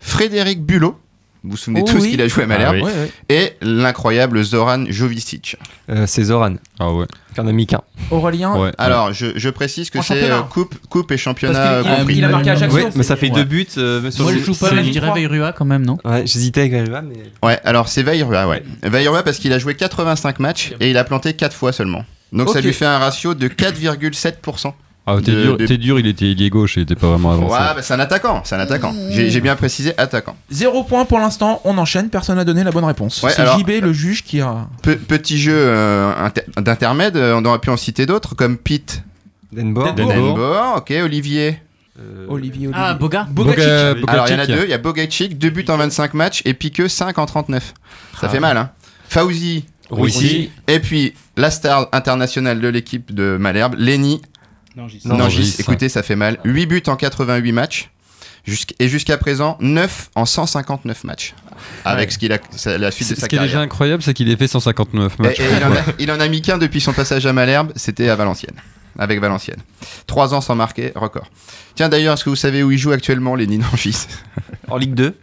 Frédéric Bulot? Vous vous souvenez Oh tous oui. qu'il a joué à Malherbe Ah oui. Et l'incroyable Zoran Jovicic. Euh, c'est Zoran. Ah ouais. Qui en a mis qu'un. Aurélien. Alors, je, je précise que c'est euh, coupe, coupe et championnat il a- compris. il a marqué à Ajaccio. Ouais, mais ça fait Ouais. deux buts. euh, Moi, je joue pas, je dirais Veirua quand même, non? Ouais, j'hésitais avec Veirua, mais. Ouais, alors c'est Veirua, ouais. Veirua parce qu'il a joué 85 matchs et il a planté 4 fois seulement. Donc ça lui fait un ratio de 4,7%. Ah, t'es de- dur, de- t'es dur, il était ailier gauche, il était pas vraiment avancé. Ouais, bah, c'est un attaquant, c'est un attaquant. J'ai j'ai bien précisé attaquant. Zéro point pour l'instant, on enchaîne, personne n'a donné la bonne réponse. Ouais, c'est alors- JB, le juge, qui a. Pe- petit jeu euh, inter- d'intermède, euh, on aurait pu en citer d'autres comme Pete Denbor. Denbor, ok, Olivier. Olivier, Olivier. Ah, Boga Bogacic. Alors il y en a deux, il y a Bogacic, 2 buts en 25 matchs et Piqueux 5 en 39. Ça Ah. fait mal, hein. Fauzi, Roussy. Et puis la star internationale de l'équipe de Malherbe, Lenny. Nangis. Nangis, écoutez, ça fait mal. 8 buts en 88 matchs. Jusqu'- et jusqu'à présent, 9 en 159 matchs. Avec Ouais. ce qu'il a, sa- la suite de Ce sa qui est déjà carrière. incroyable, c'est qu'il ait fait 159 Et, matchs. et il, en a, il en a mis qu'un depuis son passage à Malherbe, c'était à Valenciennes. Avec Valenciennes. 3 ans sans marquer, record. Tiens d'ailleurs, est-ce que vous savez où il joue actuellement, Lenny Nangis En Ligue 2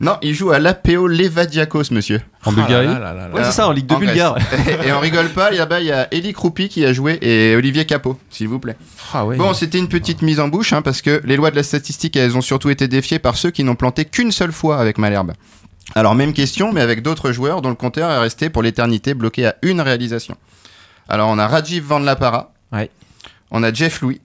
Non, il joue à l'APO Levadiakos, monsieur. En Bulgarie Ouais, c'est ça, en Ligue 2 Grèce. bulgare. et, et on rigole pas, là-bas, il y a Eli Kroupi qui a joué et Olivier Capot, s'il vous plaît. Ah ouais. Bon, c'était une petite mise en bouche, hein, parce que les lois de la statistique, elles ont surtout été défiées par ceux qui n'ont planté qu'une seule fois avec Malherbe. Alors, même question, mais avec d'autres joueurs dont le compteur est resté pour l'éternité bloqué à une réalisation. Alors, on a Rajiv Van La Para. On a Jeff Louis,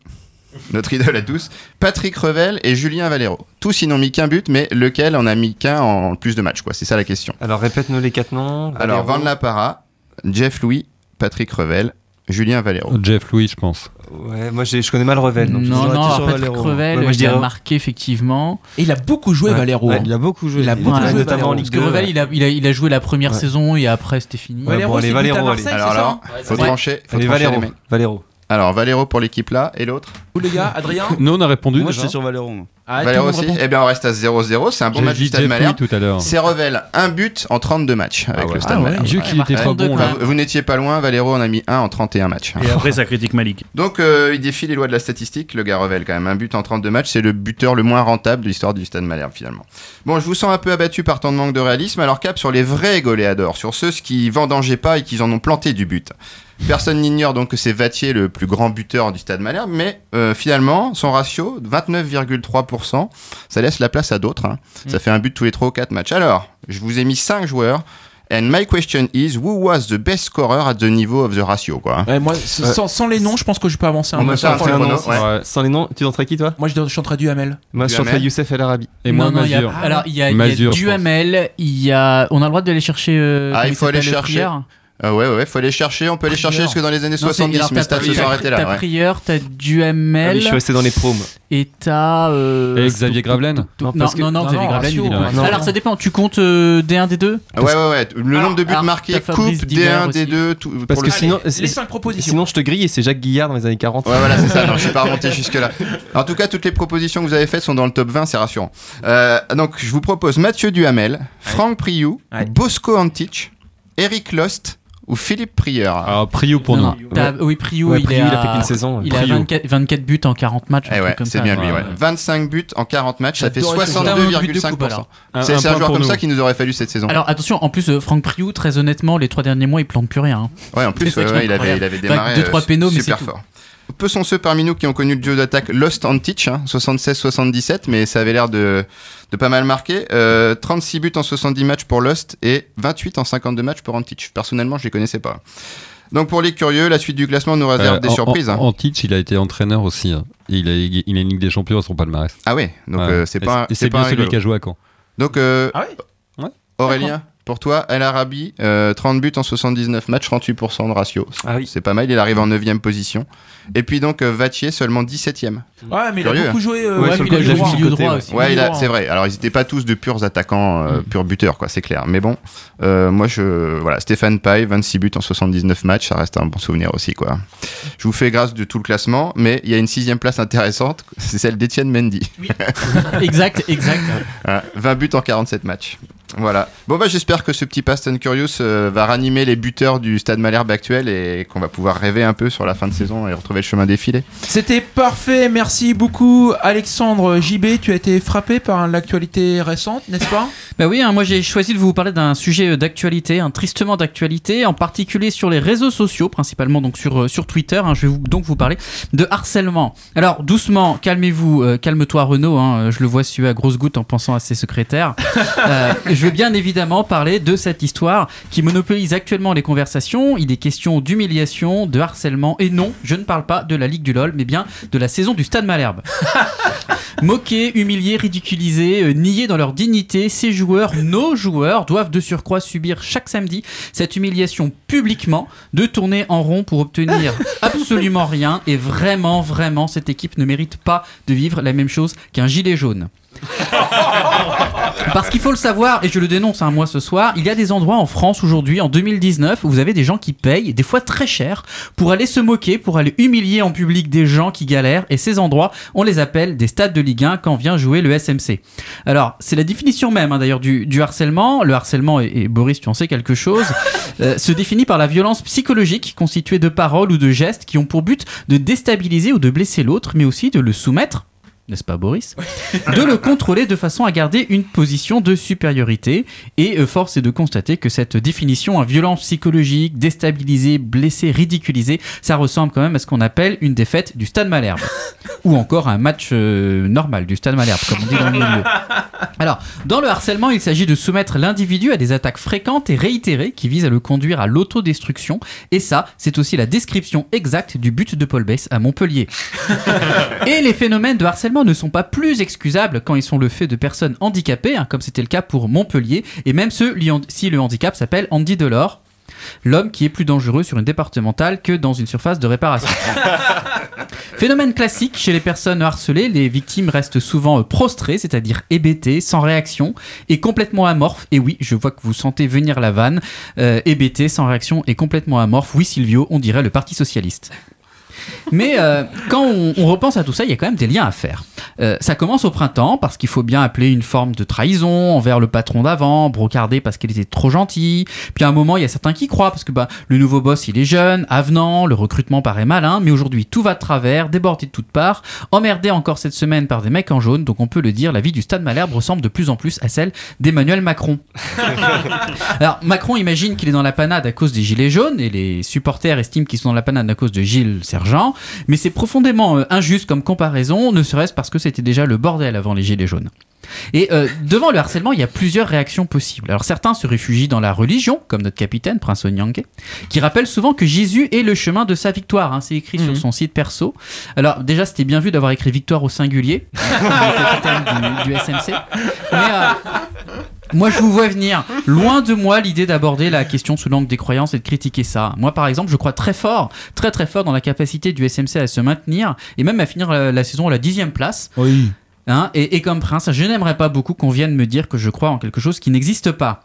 notre idole à tous, Patrick Revel et Julien Valero. Tous, ils n'ont mis qu'un but, mais lequel en a mis qu'un en plus de matchs, quoi. C'est ça la question. Alors répète-nous les quatre noms. Alors. Van La Para, Jeff Louis, Patrick Revel, Julien Valero. Jeff Louis, je pense. Ouais, moi je connais mal Revel. donc Non, non, alors Patrick Valero. Revel, Ouais, moi, je il a marqué effectivement. Et il a beaucoup joué, Ouais. Valero. Ouais. Il a beaucoup joué. Il a beaucoup Ouais, joué, notamment Valero. en Ligue Parce que 2, Revel, ouais. il a, il, a, il a joué la première Ouais. saison et après c'était fini. Ouais, Valero, bon, allez, Valero, allez. Alors là, faut trancher, faut Allez, trancher les Valero. Valero. Alors, Valero pour l'équipe là, et l'autre Vous les gars, Adrien Nous, on a répondu Moi, déjà. j'étais sur Valero. Ah, tout Valero aussi. Eh bien, on reste à 0-0. C'est un bon J'ai match du Stade Malherbe. Tout à l'heure. C'est Revel, un but en 32 matchs avec Ah ouais. le Stade Ah ouais. Malherbe. Dieu qu'il était pas bon. de là. Enfin, vous vous n'étiez pas loin, Valero en a mis un en 31 matchs. Et après, ça critique Malik. Donc, euh, il défie les lois de la statistique, le gars Revel quand même. Un but en 32 matchs, c'est le buteur le moins rentable de l'histoire du Stade Malherbe finalement. Bon, je vous sens un peu abattu par tant de manque de réalisme, alors cap sur les vrais goléadors, sur ceux qui vendangeaient pas et qui en ont planté du but. Personne n'ignore donc que c'est Vatier le plus grand buteur du Stade Malherbe, mais euh, finalement, son ratio, 29,3%, ça laisse la place à d'autres. hein. Ça fait un but tous les 3 ou 4 matchs. Alors, je vous ai mis 5 joueurs. And my question is, who was the best scorer at the niveau of the ratio, quoi Ouais, moi, s- sans, sans les noms, je pense que je peux avancer un On Sans les chrono, noms, ouais. Ouais. Sans les noms, tu tenterais qui toi? Moi, je, chanterais du Hamel. Moi je chanterais Youssef El Arabi. Et moi, non, non, il y a- Mazur. alors il y a, il y a Mazur. Duhamel, il y a, on a le droit de aller chercher. euh, Ah, il faut aller chercher. Euh, ouais, ouais, faut aller chercher. On peut aller chercher jusque dans les années Non, c'est- 70, alors, mais t'as Stats se arrêtés là. T'as ouais. Prieur, t'as Duhamel. Ah oui, je suis resté dans les pros, moi. Et t'as. euh, Et Xavier Gravelaine Non, Non, que- non, non, Xavier ratio, Non. Alors ça dépend, tu comptes euh, D1, D2 Ouais, ouais, ouais. Le nombre de buts alors, marqués, coupe, Divert D1, aussi. D2, tout. Parce que le- sinon, les cinq propositions. sinon je te grille et c'est Jacques Guillard dans les années 40. Ouais, voilà, c'est ça. Non, je suis pas remonté jusque-là. En tout cas, toutes les propositions que vous avez faites sont dans le top 20, c'est rassurant. Euh, donc, je vous propose Mathieu Duhamel, Franck Priou. Bosco Antich, Eric Lost ou Philippe Prieur. Alors, Priou pour Non, nous. non, Oui, Priou, Ouais, il, Priou, est il a fait qu'une saison, ouais. Il a Priou. 24, 24 buts en 40 matchs. Eh truc ouais, comme c'est ça. bien lui, ouais. Ouais. 25 buts en 40 matchs, ça fait J'adorais ce joueur. Un but de coupe, 62,5%. alors. Un- C'est un joueur comme ça qui nous aurait fallu cette saison. Alors attention, en plus, euh, Franck Priou, très honnêtement, les trois derniers mois, il plante plus rien. hein. Ouais, en plus, ouais, il, avait, il avait démarré deux, trois euh, pénaux, mais super c'est fort. Peu sont ceux parmi nous qui ont connu le duo d'attaque Lost Antich, hein, 76-77, mais ça avait l'air de, de pas mal marquer. Euh, 36 buts en 70 matchs pour Lost et 28 en 52 matchs pour Antich. Personnellement, je les connaissais pas. Donc pour les curieux, la suite du classement nous réserve Euh, des en- surprises. hein. En, en Teach, il a été entraîneur aussi. hein. Il a, il a une Ligue des Champions à son palmarès. Ah ouais, donc Ouais. euh, c'est pas, un- et c'est bien un celui qui a joué à Caen. Donc euh, Ah Ouais. Aurélien, pour toi, El Arabi, euh, 30 buts en 79 matchs, 38% de ratio. Ah oui. C'est pas mal, il arrive en 9 position. Et puis donc euh, Vatier seulement 17ème. Ouais, mais il a beaucoup hein. joué. euh, Ouais, ouais, il a joué droit ouais. aussi. Ouais, c'est hein. vrai. Alors, ils n'étaient pas tous de purs attaquants, euh, purs buteurs, quoi, c'est clair. Mais bon, euh, moi, je. Voilà, Stéphane Paille, 26 buts en 79 matchs, ça reste un bon souvenir aussi, quoi. Je vous fais grâce de tout le classement, mais il y a une sixième place intéressante, c'est celle d'Étienne Mendy. exact, exact. Ah, 20 buts en 47 matchs. Voilà. Bon, bah, j'espère que ce petit Fast and Curious euh, va ranimer les buteurs du stade Malherbe actuel et qu'on va pouvoir rêver un peu sur la fin de saison et retrouver le chemin défilé. C'était parfait, merci beaucoup Alexandre JB, tu as été frappé par l'actualité récente, n'est-ce pas? Bah oui, hein, moi j'ai choisi de vous parler d'un sujet euh, d'actualité, un tristement d'actualité, en particulier sur les réseaux sociaux, principalement donc sur, euh, sur Twitter. hein. je vais vous- donc vous parler de harcèlement. Alors doucement, calmez-vous, euh, calme-toi Renaud, hein, je le vois suer à grosses gouttes en pensant à ses secrétaires. Euh, je veux bien évidemment parler de cette histoire qui monopolise actuellement les conversations. Il est question d'humiliation, de harcèlement, et non, je ne parle pas de la Ligue du LOL, mais bien de la saison du Stade Malherbe. Moqués, humiliés, ridiculisés, euh, niés dans leur dignité, ces joueurs, nos joueurs, doivent de surcroît subir chaque samedi cette humiliation publiquement, de tourner en rond pour obtenir absolument rien. Et vraiment, vraiment, cette équipe ne mérite pas de vivre la même chose qu'un gilet jaune. Parce qu'il faut le savoir, et je le dénonce un mois ce soir, il y a des endroits en France aujourd'hui, en 2019, où vous avez des gens qui payent, des fois très cher, pour aller se moquer, pour aller humilier en public des gens qui galèrent, et ces endroits, on les appelle des stades de Ligue 1 quand vient jouer le SMC. Alors, c'est la définition même hein, d'ailleurs du, harcèlement. Le harcèlement, et, et Boris, tu en sais quelque chose, euh, se définit par la violence psychologique constituée de paroles ou de gestes qui ont pour but de déstabiliser ou de blesser l'autre, mais aussi de le soumettre n'est-ce pas Boris De le contrôler de façon à garder une position de supériorité. Et euh, force est de constater que cette définition à violence psychologique, déstabiliser, blesser, ridiculiser, ça ressemble quand même à ce qu'on appelle une défaite du Stade Malherbe. Ou encore un match euh, normal du Stade Malherbe, comme on dit dans le milieu. Alors, dans le harcèlement, il s'agit de soumettre l'individu à des attaques fréquentes et réitérées qui visent à le conduire à l'autodestruction. Et ça, c'est aussi la description exacte du but de Paul Bess à Montpellier. Et les phénomènes de harcèlement ne sont pas plus excusables quand ils sont le fait de personnes handicapées, hein, comme c'était le cas pour Montpellier, et même ceux si le handicap s'appelle Andy Delors, l'homme qui est plus dangereux sur une départementale que dans une surface de réparation. Phénomène classique chez les personnes harcelées, les victimes restent souvent euh, prostrées, c'est-à-dire hébétées, sans réaction et complètement amorphes. Et oui, je vois que vous sentez venir la vanne. Euh, hébétées, sans réaction et complètement amorphes. Oui, Silvio, on dirait le Parti Socialiste. Mais euh, quand on, on repense à tout ça, il y a quand même des liens à faire. Euh, ça commence au printemps parce qu'il faut bien appeler une forme de trahison envers le patron d'avant, brocardé parce qu'il était trop gentil. Puis à un moment, il y a certains qui croient parce que bah, le nouveau boss, il est jeune, avenant, le recrutement paraît malin, mais aujourd'hui tout va de travers, débordé de toutes parts, emmerdé encore cette semaine par des mecs en jaune. Donc on peut le dire, la vie du Stade Malherbe ressemble de plus en plus à celle d'Emmanuel Macron. Alors Macron imagine qu'il est dans la panade à cause des gilets jaunes et les supporters estiment qu'ils sont dans la panade à cause de Gilles Sergent, mais c'est profondément euh, injuste comme comparaison, ne serait-ce parce que c'était déjà le bordel avant les gilets jaunes. Et euh, devant le harcèlement, il y a plusieurs réactions possibles. Alors certains se réfugient dans la religion, comme notre capitaine, Prince Onyangue, qui rappelle souvent que Jésus est le chemin de sa victoire. hein. C'est écrit sur son site perso. Alors déjà, c'était bien vu d'avoir écrit victoire au singulier, le capitaine du, du SMC. Mais, euh, Moi, je vous vois venir. Loin de moi l'idée d'aborder la question sous l'angle des croyances et de critiquer ça. Moi, par exemple, je crois très fort, très très fort dans la capacité du SMC à se maintenir et même à finir la, la saison à la dixième place. Oui. Hein, et, et comme prince, je n'aimerais pas beaucoup qu'on vienne me dire que je crois en quelque chose qui n'existe pas.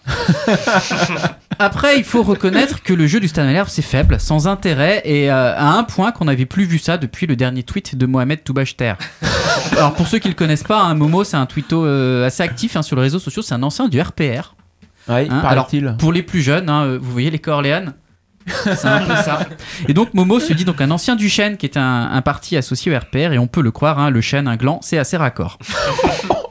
Après, il faut reconnaître que le jeu du Stade c'est faible, sans intérêt, et euh, à un point qu'on n'avait plus vu ça depuis le dernier tweet de Mohamed Toubachter. Alors, pour ceux qui le connaissent pas, hein, Momo, c'est un tweeto euh, assez actif hein, sur les réseaux sociaux, c'est un ancien du RPR. Oui, Hein, alors, pour les plus jeunes, hein, euh, vous voyez les Corléanes c'est un peu ça. Et donc Momo se dit donc un ancien du chêne qui est un, un parti associé au RPR et on peut le croire, le chêne, un gland, c'est assez raccord.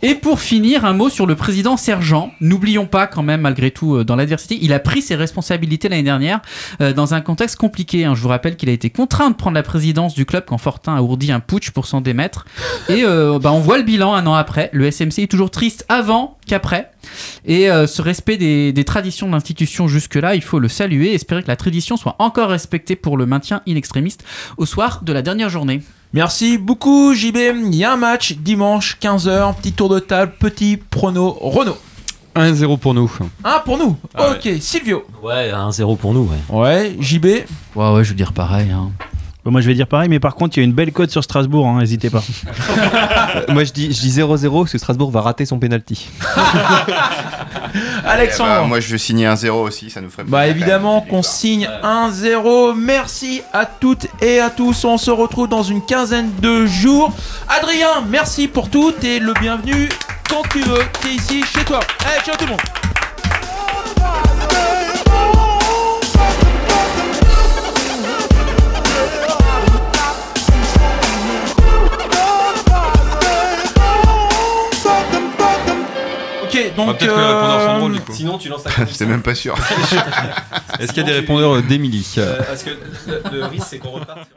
Et pour finir, un mot sur le président Sergent. N'oublions pas quand même, malgré tout, euh, dans l'adversité, il a pris ses responsabilités l'année dernière euh, dans un contexte compliqué. hein. Je vous rappelle qu'il a été contraint de prendre la présidence du club quand Fortin a ourdi un putsch pour s'en démettre. Et euh, bah, on voit le bilan un an après. Le SMC est toujours triste avant qu'après. Et ce respect des, des traditions de l'institution jusque-là, il faut le saluer et espérer que la tradition soit encore respectée pour le maintien in extremis au soir de la dernière journée. Merci beaucoup JB. Il y a un match dimanche 15h, petit tour de table, petit prono Renault. 1-0 pour nous. Un pour nous. Ah ok, Silvio. Ouais, 1-0 pour nous, ouais. Ouais, JB. Ouais, ouais, je veux dire pareil. hein. Bon, moi, je vais dire pareil, mais par contre, il y a une belle cote sur Strasbourg, hein, n'hésitez pas. Moi je dis, je dis 0-0 parce que Strasbourg va rater son penalty. Alexandre. Eh bah, moi, je veux signer un 0 aussi, ça nous ferait Bah évidemment qu'on signe 1-0. Merci à toutes et à tous. On se retrouve dans une quinzaine de jours. Adrien, merci pour tout et le bienvenu quand tu veux. T'es ici chez toi. Allez, ciao tout le monde. Ok, donc. peut-être que les répondeurs sont drôles, du coup. Sinon, tu lances la C'est même pas sûr. Est-ce qu'il y a des répondeurs d'Emily Parce que le, risque, c'est qu'on reparte.